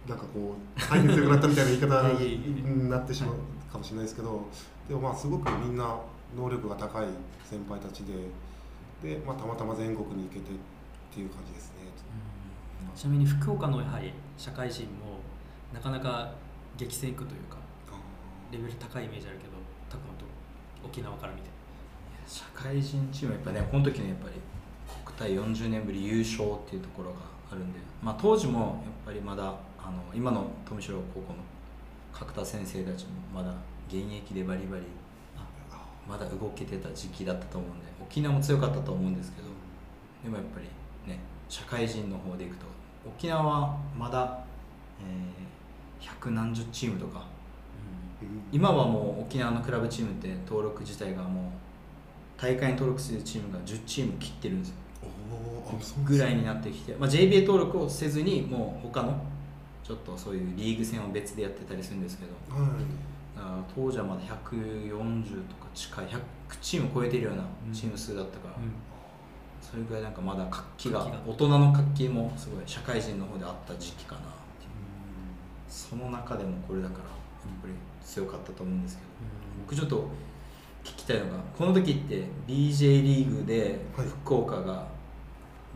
[SPEAKER 4] たなんかこう入り強くなったみたいな言い方になってしまうかもしれないですけど。でもまあすごくみんな能力が高い先輩たちでで、まあ、たまたま全国に行けてっていう感じですね。
[SPEAKER 3] ちなみに福岡のやはり社会人もなかなか激戦区というかレベル高いイメージあるけどたくまと沖縄から見て。
[SPEAKER 5] 社会人チームはやっぱねこの時のやっぱり国体40年ぶり優勝っていうところがあるんで、まあ、当時もやっぱりまだあの今の富城高校の角田先生たちもまだ現役でバリバリまだ動けてた時期だったと思うんで沖縄も強かったと思うんですけどでもやっぱりね社会人の方でいくと沖縄はまだ、えー百何十チームとか
[SPEAKER 4] うん。
[SPEAKER 5] 今はもう沖縄のクラブチームって登録自体がもう大会に登録するチームが10チーム切ってるんですよ。ぐらいになってきて、まあ、JBA 登録をせずにもう他のちょっとそういうリーグ戦を別でやってたりするんですけど
[SPEAKER 4] はい
[SPEAKER 5] 当時はまだ140とか近い100チーム超えてるようなチーム数だったから、それぐらいなんかまだ活気が大人の活気もすごい社会人の方であった時期かなう。その中でもこれだからやっぱり強かったと思うんですけど。僕ちょっと聞きたいのがこの時って BJ リーグで
[SPEAKER 4] はい。
[SPEAKER 5] 福岡が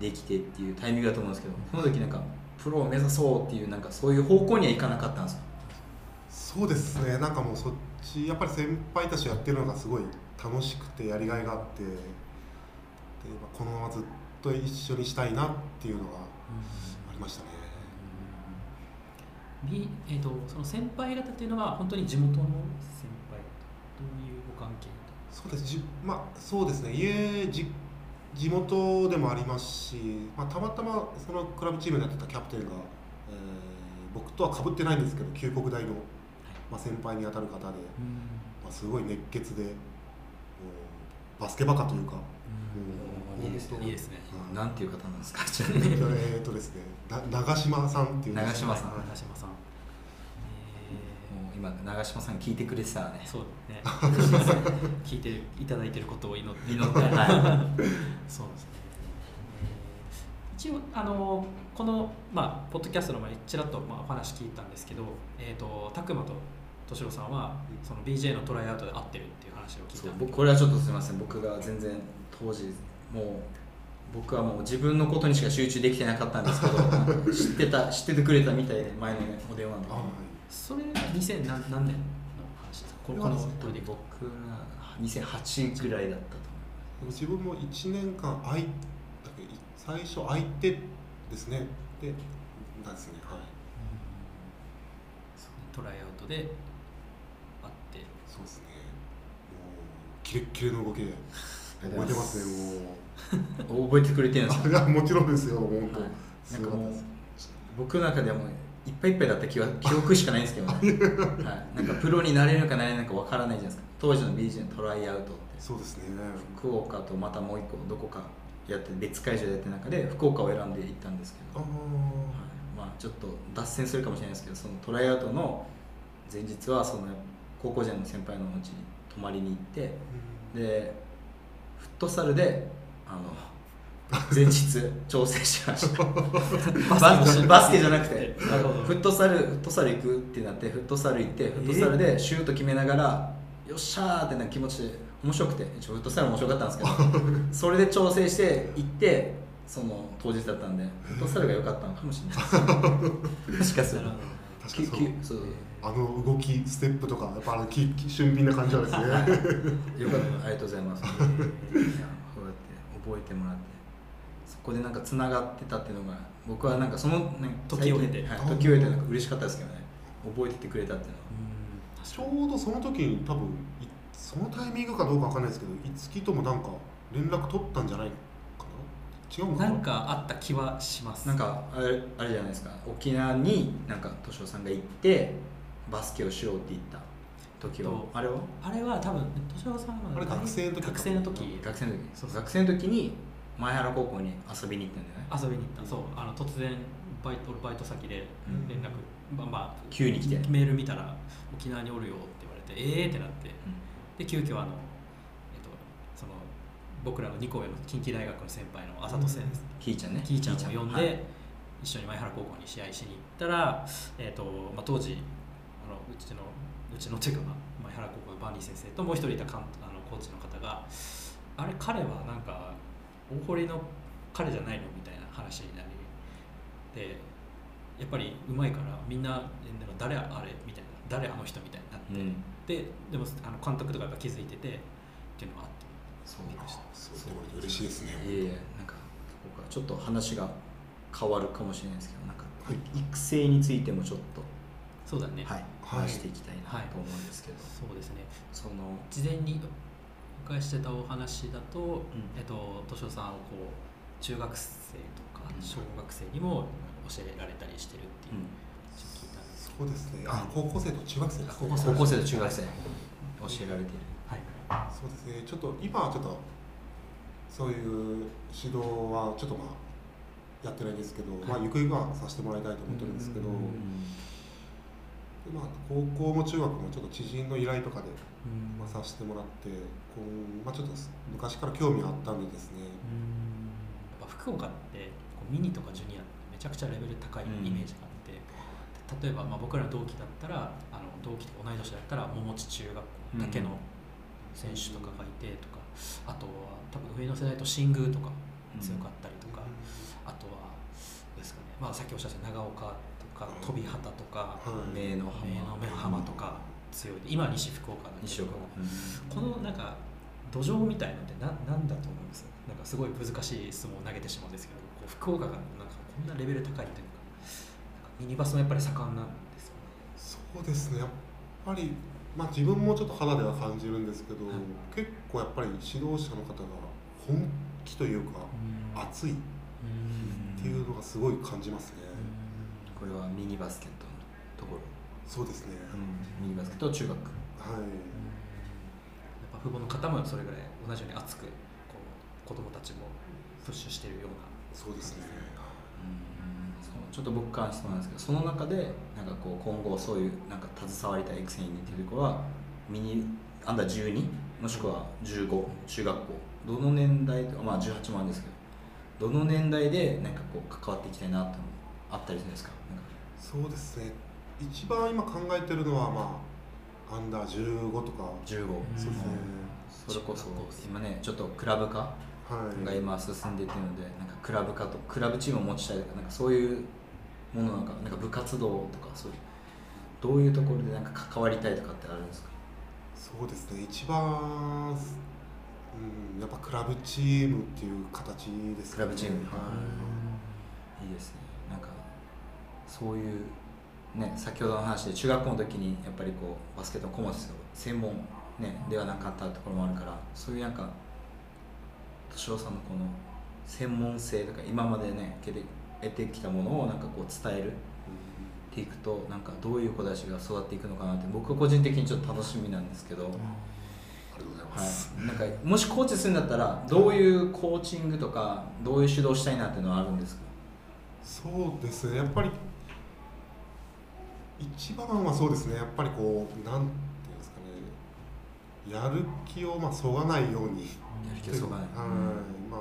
[SPEAKER 5] できてっていうタイミングだと思うんですけどその時なんかプロを目指そうっていうなんかそういう方向にはいかなかったんですよ
[SPEAKER 4] そうですね。なんかもうそっちやっぱり先輩たちやってるのがすごい楽しくてやりがいがあってで、まあこのままずっと一緒にしたいなっていうのがありましたね。
[SPEAKER 3] B えー、とその先輩方っていうのは本当に地元の先輩どういうご関係と？
[SPEAKER 4] そうです。じまあそうですね。家じ地元でもありますし、まあ、たまたまそのクラブチームにやってたキャプテンが、えー僕とはかぶってないんですけど旧国大の、まあ、先輩に当たる方で、まあ、すごい熱血でもうバスケバカというか、もう
[SPEAKER 5] いいですね
[SPEAKER 3] いいですね。
[SPEAKER 4] はい。
[SPEAKER 5] なんていう方なんですか
[SPEAKER 4] えっとですねな長嶋さんっていう。
[SPEAKER 5] 長嶋さん。
[SPEAKER 4] はい
[SPEAKER 3] 長嶋さん、え
[SPEAKER 5] もう今長嶋さん聞いてくれてたらね。
[SPEAKER 3] ーそうね。聞いていただいてることを祈って。
[SPEAKER 5] 祈って。は
[SPEAKER 3] そうですね。一応あのこのまあポッドキャストの前にちらっとまあお話聞いたんですけど、えっ、と拓磨と敏郎さんはその BJ のトライアウトで会ってるっていう話を聞い
[SPEAKER 5] そう
[SPEAKER 3] た
[SPEAKER 5] 僕これはちょっとすみません。僕が全然当時もう僕はもう自分のことにしか集中できてなかったんですけど 知ってた知っててくれたみたいで前のお電話の時。
[SPEAKER 3] それが2000何何年の話ですか？このこのトイレ
[SPEAKER 5] 僕が2008ぐらいだったと
[SPEAKER 4] でも自分も1年間空いだけい最初空いてですね。でなんですねはい。
[SPEAKER 3] トライアウトで
[SPEAKER 4] そうですね。もうキレッキレの動きで。覚えてますねも
[SPEAKER 5] 思う覚えてくれてるんです
[SPEAKER 4] う
[SPEAKER 5] か
[SPEAKER 4] いやもちろんですよ本当、
[SPEAKER 5] はい
[SPEAKER 4] すごか
[SPEAKER 5] 僕の中ではもういっぱいいっぱいだった記憶 記憶しかないんですけどね、はい、なんかプロになれるのかなれないのかわからないじゃないですか。当時の BJ のトライアウトって。
[SPEAKER 4] そうですね。
[SPEAKER 5] 福岡とまたもう一個どこかやって別会場でやってる中で福岡を選んで行ったんですけ
[SPEAKER 4] あ
[SPEAKER 5] ど、はい。まあ、ちょっと脱線するかもしれないですけどそのトライアウトの前日はその高校時代の先輩のお家に泊まりに行って
[SPEAKER 4] ー
[SPEAKER 5] でフットサルであの前日 調整しました。バスバスケじゃなくて。
[SPEAKER 3] なるほど。
[SPEAKER 5] フットサルフットサル行くってなってフットサル行ってフットサルでシュート決めながらよっしゃーってな気持ちで面白くて。一応フットサル面白かったんですけど それで調整して行ってその当日だったんでフットサルが良かったのかもしれないです。もしかすると。
[SPEAKER 3] なるほど
[SPEAKER 4] 確かにそう
[SPEAKER 5] ききそう。
[SPEAKER 4] あの動きステップとかやっぱあのきき俊敏な感じはですね。
[SPEAKER 5] よかった。ありがとうございます。いやこうやって覚えてもらってそこでなんかつながってたっていうのが僕はなんかその、ね、
[SPEAKER 3] 時を経て。
[SPEAKER 5] はい、時を経てなんか嬉しかったですけどね。覚えててくれたっていうのは。
[SPEAKER 4] ちょうどその時に多分いそのタイミングかどうかわかんないですけど五木ともなんか連絡取ったんじゃないかな違うな？
[SPEAKER 3] なんかあった気はします。
[SPEAKER 5] なんかあれあれじゃないですか。沖縄になんか敏夫さんが行ってバスケをしようって言った時は。
[SPEAKER 3] と
[SPEAKER 5] あれは？
[SPEAKER 3] あれは多分敏郎さんは
[SPEAKER 4] 学生の時
[SPEAKER 3] 学生の時。
[SPEAKER 5] 学生の時。
[SPEAKER 3] そうそう。
[SPEAKER 5] 学生の時に前原高校に遊びに行ったんだよね。
[SPEAKER 3] 遊びに行った。そう。あの突然バイトバイト先で
[SPEAKER 5] うん。
[SPEAKER 3] 連絡、まあまあ
[SPEAKER 5] 急に来て。
[SPEAKER 3] メール見たら沖縄におるよって言われてええー、ってなって。で急遽あの僕らの2個上の近畿大学の先輩のあさと先生、
[SPEAKER 5] キーちゃんね。
[SPEAKER 3] キーちゃんを呼んで、
[SPEAKER 5] はい。
[SPEAKER 3] 一緒に前原高校に試合しに行ったら、えーとまあ、当時あのうちのうちのていうか、まあ、前原高校のバーニー先生ともう一人いた監あのコーチの方があれ彼はなんか大堀の彼じゃないのみたいな話になりでやっぱりうまいからみんな誰あれみたいな誰あの人みたいになって、
[SPEAKER 5] うん。
[SPEAKER 3] ででもあの監督とかが気づいててっていうのがあって
[SPEAKER 5] そう
[SPEAKER 3] びっくりした
[SPEAKER 4] そう嬉しいですね
[SPEAKER 5] いえいえなんかここからちょっと話が変わるかもしれないですけどなんか
[SPEAKER 4] はい。
[SPEAKER 5] 育成についてもちょっと、
[SPEAKER 3] そうだね、
[SPEAKER 5] はい、
[SPEAKER 4] はい。
[SPEAKER 5] 話していきたいなと思うんですけど、
[SPEAKER 3] そうですね。
[SPEAKER 5] その
[SPEAKER 3] 事前にお伺いしてたお話だと、えっと、敏夫さんをこう中学生とか
[SPEAKER 5] うん。
[SPEAKER 3] 小学生にも教えられたりしてるっていう、ちょっと聞いたんです
[SPEAKER 4] そうですねあ高校生と中学生です
[SPEAKER 3] 高
[SPEAKER 5] 高校生と中学生教えられている。
[SPEAKER 3] はい。
[SPEAKER 4] そうですね。ちょっと今はちょっとそういう指導はちょっとまあやってないんですけど、まあゆくゆくはさせてもらいたいと思ってるんですけど、でまあ、高校も中学もちょっと知人の依頼とかで、
[SPEAKER 3] うん。
[SPEAKER 4] まあ、させてもらってこう、まあ、ちょっと昔から興味あったんでですね、
[SPEAKER 3] やっぱ福岡ってこうミニとかジュニアってめちゃくちゃレベル高いイメージがあって、例えばまあ僕ら同期だったらあの同期とか同い年だったら桃地中学校だけの選手とかがいてとか、あとは多分上の世代と新宮とか強かったりとか、あとはですかね、まあ、さっきおっしゃった長岡とか飛び旗とか
[SPEAKER 4] はい。
[SPEAKER 5] 名の
[SPEAKER 3] 名の目浜とか強い。今西福岡だけど
[SPEAKER 5] 西岡、
[SPEAKER 3] このなんか土壌みたいのって何なんだと思います？なんかすごい難しい質問を投げてしまうんですけどこう福岡がなんかこんなレベル高いというかなんかミニバスもやっぱり盛んなんですよね？
[SPEAKER 4] そうですね。やっぱりまあ、自分もちょっと肌では感じるんですけど、
[SPEAKER 3] はい。
[SPEAKER 4] 結構やっぱり指導者の方が本気というか熱い。っていうのがすごい感じますね、
[SPEAKER 5] これはミニバスケットのところ、
[SPEAKER 4] そうですね、
[SPEAKER 5] ミニバスケット中学。
[SPEAKER 4] はい。
[SPEAKER 3] やっぱ父母の方もそれぐらい同じように熱くこう子供たちもプッシュしてるような。
[SPEAKER 4] そうですね。
[SPEAKER 5] そうちょっと僕からの質問なんですけどその中でなんかこう今後そういうなんか携わりたい育成員っていうところはミニアンダー12もしくは15中学校どの年代とまあ18もあるんですけどどの年代でなんか。こう関わっていきたいなってのあったりするんですか
[SPEAKER 4] そうですね。一番今考えてるのはまあアンダー15とか
[SPEAKER 5] 15
[SPEAKER 4] そうですね、
[SPEAKER 5] それこそ今ねちょっとクラブ化
[SPEAKER 4] はい
[SPEAKER 5] が今進んでいってるのでなんかクラブ化とクラブチームを持ちたいとかなんかそういうものなんかなんか部活動とかそういうどういうところでなんか関わりたいとかってあるんですか？
[SPEAKER 4] そうですね一番、うん、やっぱクラブチームっていう形です
[SPEAKER 5] クラブチーム
[SPEAKER 4] はい。
[SPEAKER 5] いいですね。なんかそういうね先ほどの話で中学校の時にやっぱりこうバスケットの顧問ですよ専門、ね、ではなかったところもあるからそういうなんか敏郎さんのこの専門性とか今までね得てきたものをなんかこう伝える。っていくとなんかどういう子たちが育っていくのかなって僕は個人的にちょっと楽しみなんですけど、
[SPEAKER 4] ありがとうございます、
[SPEAKER 5] はい、なんかもしコーチするんだったらどういうコーチングとかどういう指導したいなっていうのはあるんですか？
[SPEAKER 4] そうですね。やっぱり一番はそうですね。やっぱりこうなんやる気をまあそがないように。
[SPEAKER 5] やる気をそがない。
[SPEAKER 4] はい、まあ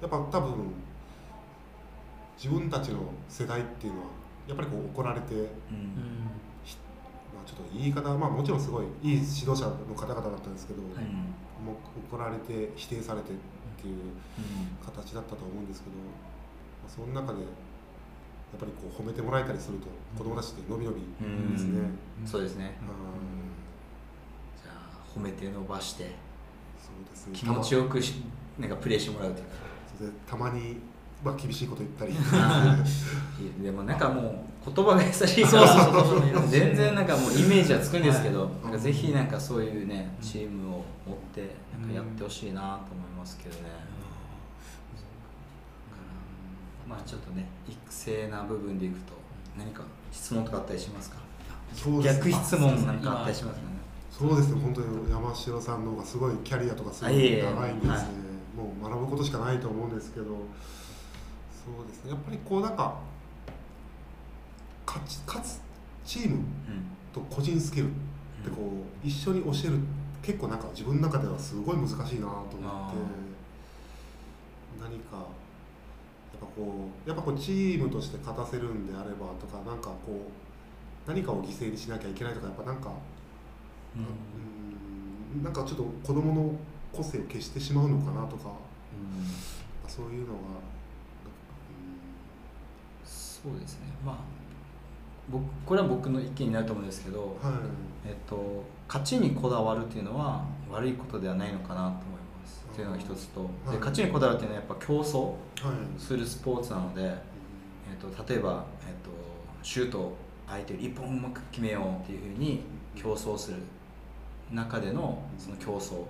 [SPEAKER 4] やっぱ多分自分たちの世代っていうのはやっぱりこう怒られて、
[SPEAKER 5] うん。
[SPEAKER 4] まあ、ちょっと言い方はまあもちろんすごいいい指導者の方々だったんですけど、
[SPEAKER 5] はい。
[SPEAKER 4] もう怒られて否定されてっていう
[SPEAKER 5] うん
[SPEAKER 4] 形だったと思うんですけど、まあ、その中でやっぱりこう褒めてもらえたりすると子供たちって伸び伸びですね、
[SPEAKER 5] そうですね。
[SPEAKER 4] うん
[SPEAKER 5] 褒めて伸ばして
[SPEAKER 4] そうですね。
[SPEAKER 5] 気持ちよくしなんかプレーしてもらうというか。
[SPEAKER 4] そたまに、まあ、厳しいこと言ったり。
[SPEAKER 5] でもなんかもう言葉が優しいか
[SPEAKER 3] そう
[SPEAKER 5] 全然なんかもうイメージはつくんですけど、
[SPEAKER 4] はい。
[SPEAKER 5] なんかぜひなんかそういうねチームを持ってなんかやってほしいなと思いますけどね、まあちょっとね育成な部分でいくと何か質問とかあったりしますか？逆質問なんかあったりしますか？ね
[SPEAKER 4] そうですね。本当に山城さんの方がすごいキャリアとかすごい長いんですね、
[SPEAKER 5] はい。
[SPEAKER 4] もう学ぶことしかないと思うんですけどそうですね。やっぱりこうなんか勝ち勝つチーム
[SPEAKER 5] うん
[SPEAKER 4] と個人スキルってこう一緒に教える結構なんか自分の中ではすごい難しいなと思って
[SPEAKER 5] あ
[SPEAKER 4] 何かやっぱこうやっぱこうチームとして勝たせるんであればとかなんかこう何かを犠牲にしなきゃいけないとかやっぱなんか
[SPEAKER 5] うん。
[SPEAKER 4] うんなんかちょっと子供の個性を消してしまうのかなとかそういうのが、
[SPEAKER 5] そうですね。まあ僕これは僕の意見になると思うんですけど、
[SPEAKER 4] うん、はい。
[SPEAKER 5] えっと、勝ちにこだわるっていうのは悪いことではないのかなと思います。っていうのが一つと。
[SPEAKER 4] はい。
[SPEAKER 5] で勝ちにこだわるっていうのはやっぱ競争
[SPEAKER 4] はい。
[SPEAKER 5] するスポーツなので、えっと、例えば、えっと、シュートを相手より1本うまく決めようっていうふうに競争する中でのその競争。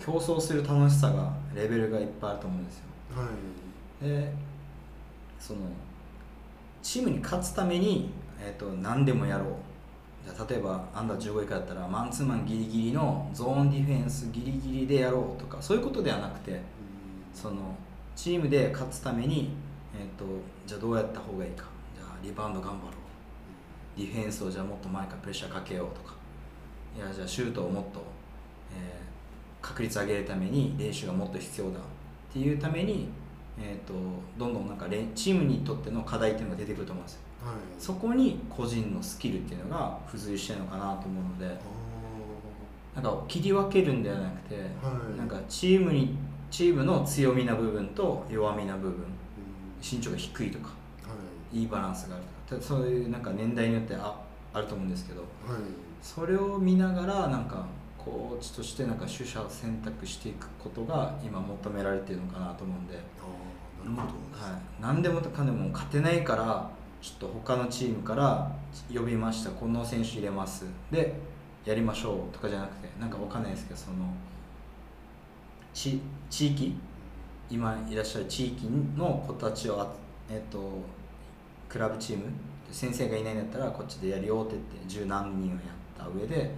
[SPEAKER 5] 競争する楽しさがレベルがいっぱいあると思うんですよ。
[SPEAKER 4] はい。
[SPEAKER 5] でそのチームに勝つために、えー、と何でもやろう。じゃあ例えばアンダー15以下だったらマンツーマンギリギリのゾーンディフェンスギリギリでやろうとかそういうことではなくてそのチームで勝つために、えー、とじゃあどうやった方がいいか。じゃあリバウンド頑張ろう。ディフェンスをじゃあもっと前からプレッシャーかけようとかいやじゃあシュートをもっと、えー確率上げるために練習がもっと必要だっていうために、えー、とどんどんなんか練チームにとっての課題っていうのが出てくると思うんですよ。
[SPEAKER 4] はい。
[SPEAKER 5] そこに個人のスキルっていうのが付随してるのかなと思うので
[SPEAKER 4] あ
[SPEAKER 5] なんか切り分けるんではなくて、
[SPEAKER 4] はい。
[SPEAKER 5] なんかチームにチームの強みな部分と弱みな部分身長が低いとか
[SPEAKER 4] はい。
[SPEAKER 5] いいバランスがあるとかたそういうなんか年代によってああると思うんですけど
[SPEAKER 4] はい
[SPEAKER 5] それを見ながらなんかコーチとしてなんか取捨を選択していくことが今求められてるのかなと思うんで、
[SPEAKER 4] なるほど、
[SPEAKER 5] はい、何でもかんでも勝てないからちょっと他のチームから呼びましたこの選手入れますでやりましょうとかじゃなくてなんかわかんないですけど。その地地域今いらっしゃる地域の子たちをあ、えっとクラブチーム先生がいないんだったらこっちでやるよって言って十何人をやった上で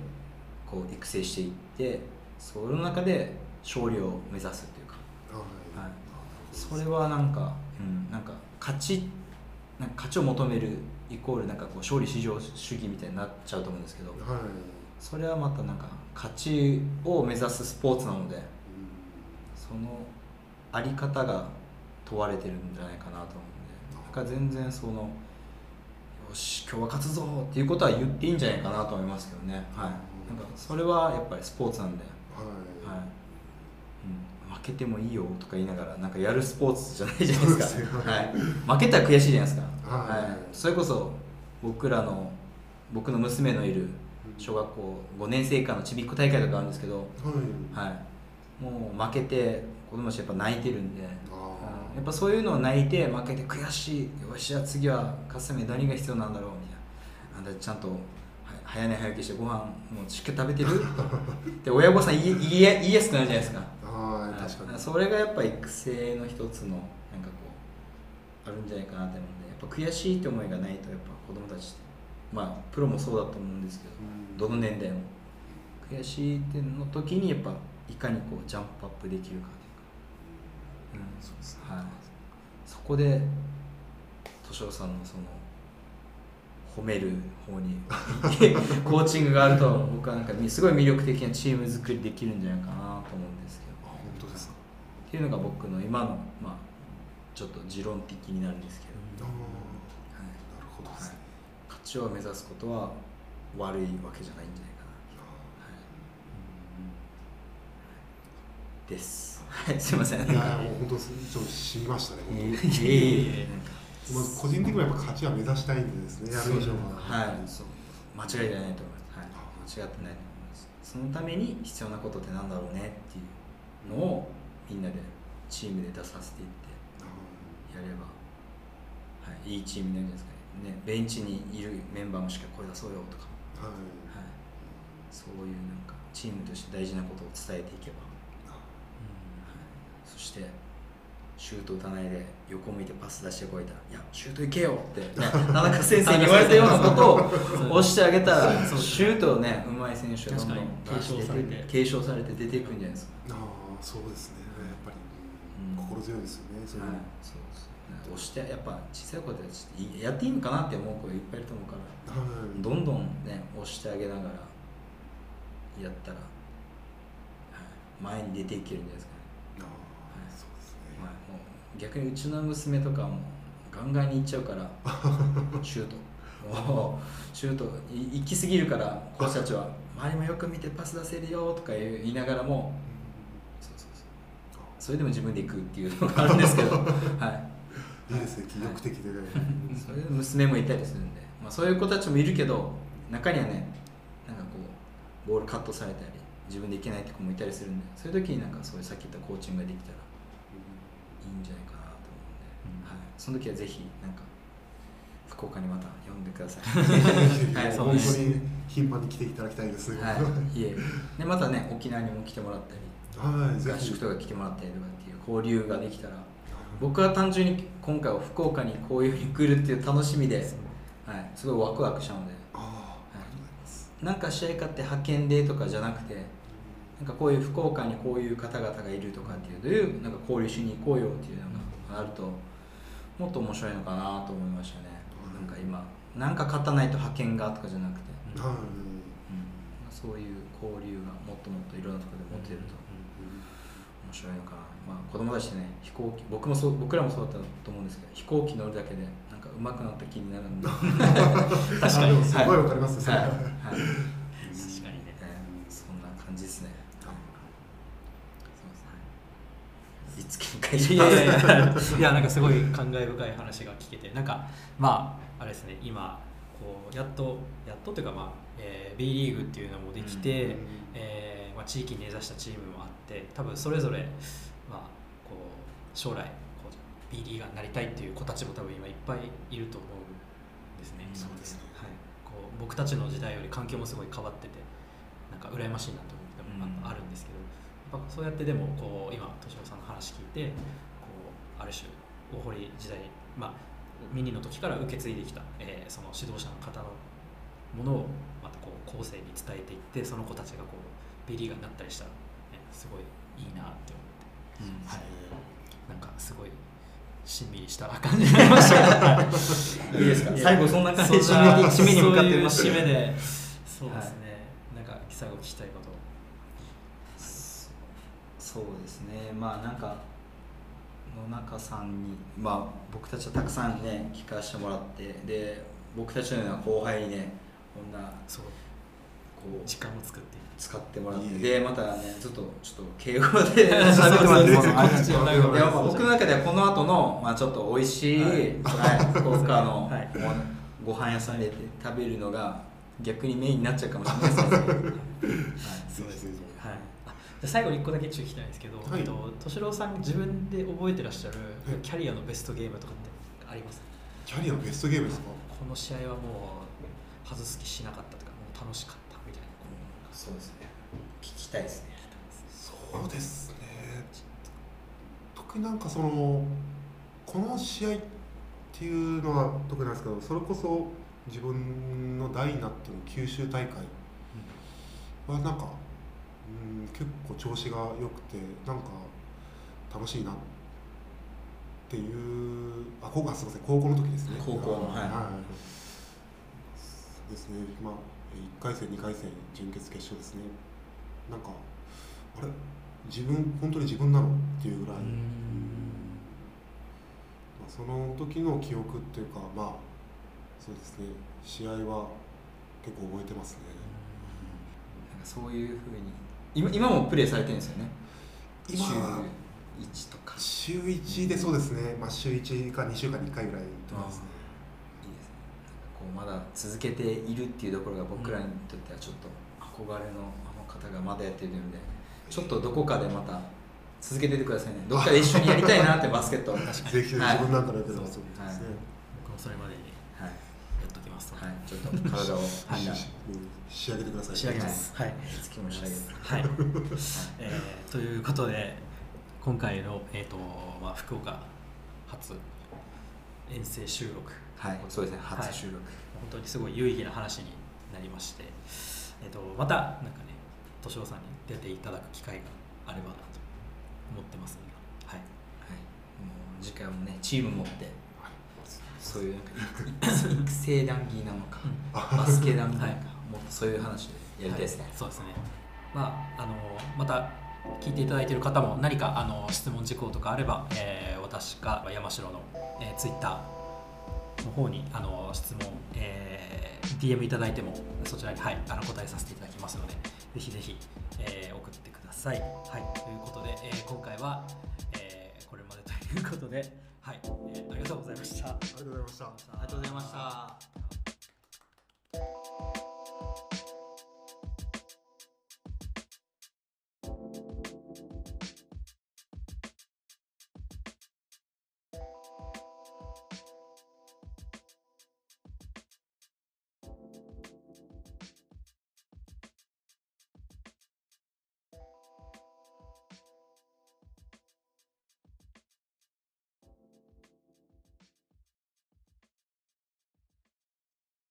[SPEAKER 5] こう育成していってその中で勝利を目指すっていうか、
[SPEAKER 4] はい。
[SPEAKER 5] はい、それはなんか、うん、なんか勝ちなんか勝ちを求めるイコールなんかこう勝利至上主義みたいになっちゃうと思うんですけど。
[SPEAKER 4] はい。
[SPEAKER 5] それはまたなんか勝ちを目指すスポーツなのでそのあり方が問われてるんじゃないかなと思うんで。なんか全然そのよし今日は勝つぞっていうことは言っていいんじゃないかなと思いますけどね、はい、なんかそれはやっぱりスポーツなんで、
[SPEAKER 4] はい。
[SPEAKER 5] はい。うん、負けてもいいよとか言いながらなんかやるスポーツじゃないじゃないですか。はい、負けたら悔しいじゃないですか、
[SPEAKER 4] はい。
[SPEAKER 5] それこそ僕らの僕の娘のいる小学校5年生以下のちびっこ大会とかあるんですけど、
[SPEAKER 4] はい。
[SPEAKER 5] はい、もう負けて子供たちやっぱ泣いてるんで、
[SPEAKER 4] あ
[SPEAKER 5] やっぱそういうのを泣いて負けて悔しい。よしじゃあ次は勝つために何が必要なんだろうみたいな。あんたちゃんとは早寝早起きしてご飯もうしっかり食べてる。で親御さん言い言いいやすくなるじゃないですか。
[SPEAKER 4] ーはい。確かに。
[SPEAKER 5] それがやっぱ育成の一つのなんかこうあるんじゃないかなと思うんでやっぱ悔しいって思いがないとやっぱ子供たちってまあプロもそうだと思うんですけど
[SPEAKER 4] うん。
[SPEAKER 5] どの年代も。悔しいっての時にやっぱいかにこうジャンプアップできるか
[SPEAKER 4] そうですね。
[SPEAKER 5] はい、そこで敏郎さんのその褒める方に コーチングがあると僕はなんかすごい魅力的なチーム作りできるんじゃないかなと思うんですけど。
[SPEAKER 4] あ本当ですか。
[SPEAKER 5] っていうのが僕の今のまあちょっと持論的になるんですけど、はい。
[SPEAKER 4] なるほどですね。
[SPEAKER 5] 勝ちを目指すことは悪いわけじゃないんじゃないかなです。はい、すみません。
[SPEAKER 4] いやーもう本当ちょっと染みましたね
[SPEAKER 5] いえいえ
[SPEAKER 4] まず個人的にはやっぱ勝ちは目指したいんでですねやる以上は
[SPEAKER 5] はい、そう間違いじゃないと思います。はい、間違ってないと思います。そのために必要なことってなんだろうねっていうのをみんなでチームで出させていってやれば、はい、いいチームになるんじゃないですかね。ね、ベンチにいるメンバーもしっかり声出そうよとか、
[SPEAKER 4] はい
[SPEAKER 5] はい、そういうなんかチームとして大事なことを伝えていけば。そしてシュート打たないで横向いてパス出してこいたら「いやシュート行けよ」って、ね、田中先生に言われたようなことを 押してあげたらシュートをねうまい選手がどんどん
[SPEAKER 3] 継承されて。
[SPEAKER 5] 継承されて出ていくんじゃないですか、
[SPEAKER 4] ああそうですね。やっぱり
[SPEAKER 5] うん
[SPEAKER 4] 心強いですよねそれ。
[SPEAKER 5] はい、そうです押してやっぱ小さい子たちやっていいのかなって思う子いっぱいいると思うから
[SPEAKER 4] はい。
[SPEAKER 5] どんどんね押してあげながらやったら、はい、前に出ていけるんじゃないですかね
[SPEAKER 4] ああそうですね
[SPEAKER 5] まあ、もう逆にうちの娘とかもガンガンに行っちゃうから シュート。シュートい行き過ぎるからコーチたちは周りもよく見てパス出せるよとか言いながらもそうそうそう。それでも自分で行くっていうのがあるんですけど、はい。
[SPEAKER 4] いいですね、気力的でね。
[SPEAKER 5] い、それで娘もいたりするんで、まあ、そういう子たちもいるけど中にはねなんかこうボールカットされたり自分で行けないって子もいたりするんでそういう時になんかそういうさっき言ったコーチングができたらいいんじゃないかその時はぜひなんか福岡にまた呼んでください。はい、
[SPEAKER 4] 本当に頻繁に来ていただきたいですね。
[SPEAKER 5] はい、いえでまたね沖縄にも来てもらったり
[SPEAKER 4] はい、
[SPEAKER 5] 合宿。とか来てもらったりとかっていう交流ができたら僕は単純に今回は福岡にこういうふうに来るっていう楽しみで、はい、すごいワクワクしたので
[SPEAKER 4] ああ、ありがとうございます。
[SPEAKER 5] なんか試合勝って派遣でとかじゃなくてなんかこういう福岡にこういう方々がいるとかっていうどういうなんか交流しに行こうよっていうのがあるともっと面白いのかなと思いましたね、なんか今なんか勝たないと派遣がとかじゃなくて、
[SPEAKER 4] はい。
[SPEAKER 5] うん、そういう交流がもっともっといろんなところで持てると面白いのかな、まあ、子供たちってね飛行機僕もそう僕らもそうだったと思うんですけど飛行機乗るだけでなんか上手くなった気になるんで。
[SPEAKER 3] 確かに。
[SPEAKER 4] すごいわかりますね。それ。
[SPEAKER 5] はい、はい。
[SPEAKER 3] 確かにね。
[SPEAKER 5] えーそんな感じですね。いつき会
[SPEAKER 3] いやいやいや いや。なんかすごい感慨深い話が聞けてなんかまああれですね今こうやっとやっとというかまあ、えー B リーグっていうのもできて、
[SPEAKER 4] うん。
[SPEAKER 3] えーまあ、地域に根ざしたチームもあって多分それぞれ、まあ、こう将来こう B リーガーになりたいっていう子たちも多分今いっぱいいると思うんですね。
[SPEAKER 4] そうですね。
[SPEAKER 3] はい、こう僕たちの時代より環境もすごい変わっててか羨ましいなと思ってもああるんですけどやっぱそうやってでもこう今敏郎さんの話聞いてこうある種大堀時代まあミニの時から受け継いできた、えーその指導者の方のものをまたこう後世に伝えていってその子たちがこうベリーガーになったりしたら、ね、すごいいいなって思って、はい、なんかすごいしんみりした感じになりました。
[SPEAKER 5] い。いですか？
[SPEAKER 3] や
[SPEAKER 5] 最後そんな感じ締めに向かってます。
[SPEAKER 3] 締めでそうですね、なんか最後聞きたいこと
[SPEAKER 5] そうですね。まあなんか野中さんにまあ僕たちはたくさんね聞かせてもらってで僕たちのような後輩にねこんな
[SPEAKER 3] そう。
[SPEAKER 5] こう
[SPEAKER 3] 時間を作って。
[SPEAKER 5] 使ってもらって
[SPEAKER 4] いいね。
[SPEAKER 5] でまたねずっとちょっと敬語で 喋ってもらって。僕の中ではこの後のまあちょっと美味しい、
[SPEAKER 3] はい。
[SPEAKER 5] はい、福岡の
[SPEAKER 3] はい。
[SPEAKER 5] ご飯屋さんで食べるのが逆にメインになっちゃうかもしれないですけど、はい、
[SPEAKER 3] そうですね。はい最後に1個だけ注意したいんですけど、
[SPEAKER 4] はい。
[SPEAKER 3] と敏郎さん自分で覚えてらっしゃる
[SPEAKER 4] はい。
[SPEAKER 3] キャリアのベストゲームとかってあります？
[SPEAKER 4] キャリアのベストゲームですか？
[SPEAKER 3] この試合はもう外す気しなかったとかもう楽しかったみたいな
[SPEAKER 5] そうですね。聞きたいですね。
[SPEAKER 4] そうですね。特になんかそのこの試合っていうのは特になんですけどそれこそ自分の代になっての九州大会はなんか、うん、結構調子が良くてなんか楽しいなっていうあ高校あすみません高校の時ですね。
[SPEAKER 5] 高校のはい。
[SPEAKER 4] ですねまあ1回戦2回戦準決決勝ですね。なんかあれ？自分本当に自分なの？っていうぐらい、まあ、その時の記憶っていうかまあそうですね。試合は結構覚えてますね。
[SPEAKER 5] なんかそういうふうに今今もプレーされてるんですよね。
[SPEAKER 4] 今は
[SPEAKER 5] 週1とか。
[SPEAKER 4] 週1でそうですね、まあ、週1か2週間に1回ぐらいとかですね。
[SPEAKER 5] いいですね。なんかこうまだ続けているっていうところが僕らにとってはちょっと憧れのあの方がまだやってるのでちょっとどこかでまた続けててくださいね。どっかで一緒にやりたいなってバスケット確かに。
[SPEAKER 4] ぜひ自分なんかのやってます
[SPEAKER 5] そう
[SPEAKER 4] ですね、
[SPEAKER 3] 僕もそれまでに。
[SPEAKER 5] はい、
[SPEAKER 3] ますと、
[SPEAKER 5] はい、ちょっと体を
[SPEAKER 3] はい。
[SPEAKER 4] 仕上げてください。
[SPEAKER 3] 仕上げます。はい。
[SPEAKER 5] 月も仕上げる
[SPEAKER 3] はい、えーということで今回の、えーとまあ、福岡初遠征収録。
[SPEAKER 5] はいそうですね。初収録、
[SPEAKER 3] 本当にすごい有意義な話になりまして、えー、とまたなんかね敏郎さんに出ていただく機会があればなと思ってますので、はい、
[SPEAKER 5] はい、もう次回もねチーム持ってそういうなんか育成談義なのかバスケ談義なのか、もっとそういう話でやりたいですね、
[SPEAKER 3] はいそうですね。まああのまた聞いていただいている方も何かあの質問事項とかあれば、えー私か山城の、えー、ツイッターの方にあの質問、えー DM いただいてもそちらに、はい、あの答えさせていただきますのでぜひぜひ、えー送ってください。はい、ということで、えー今回は、えーこれまでということで、はい、えー、ありがとうございました。
[SPEAKER 4] ありがとうございました。
[SPEAKER 5] ありがとうございました。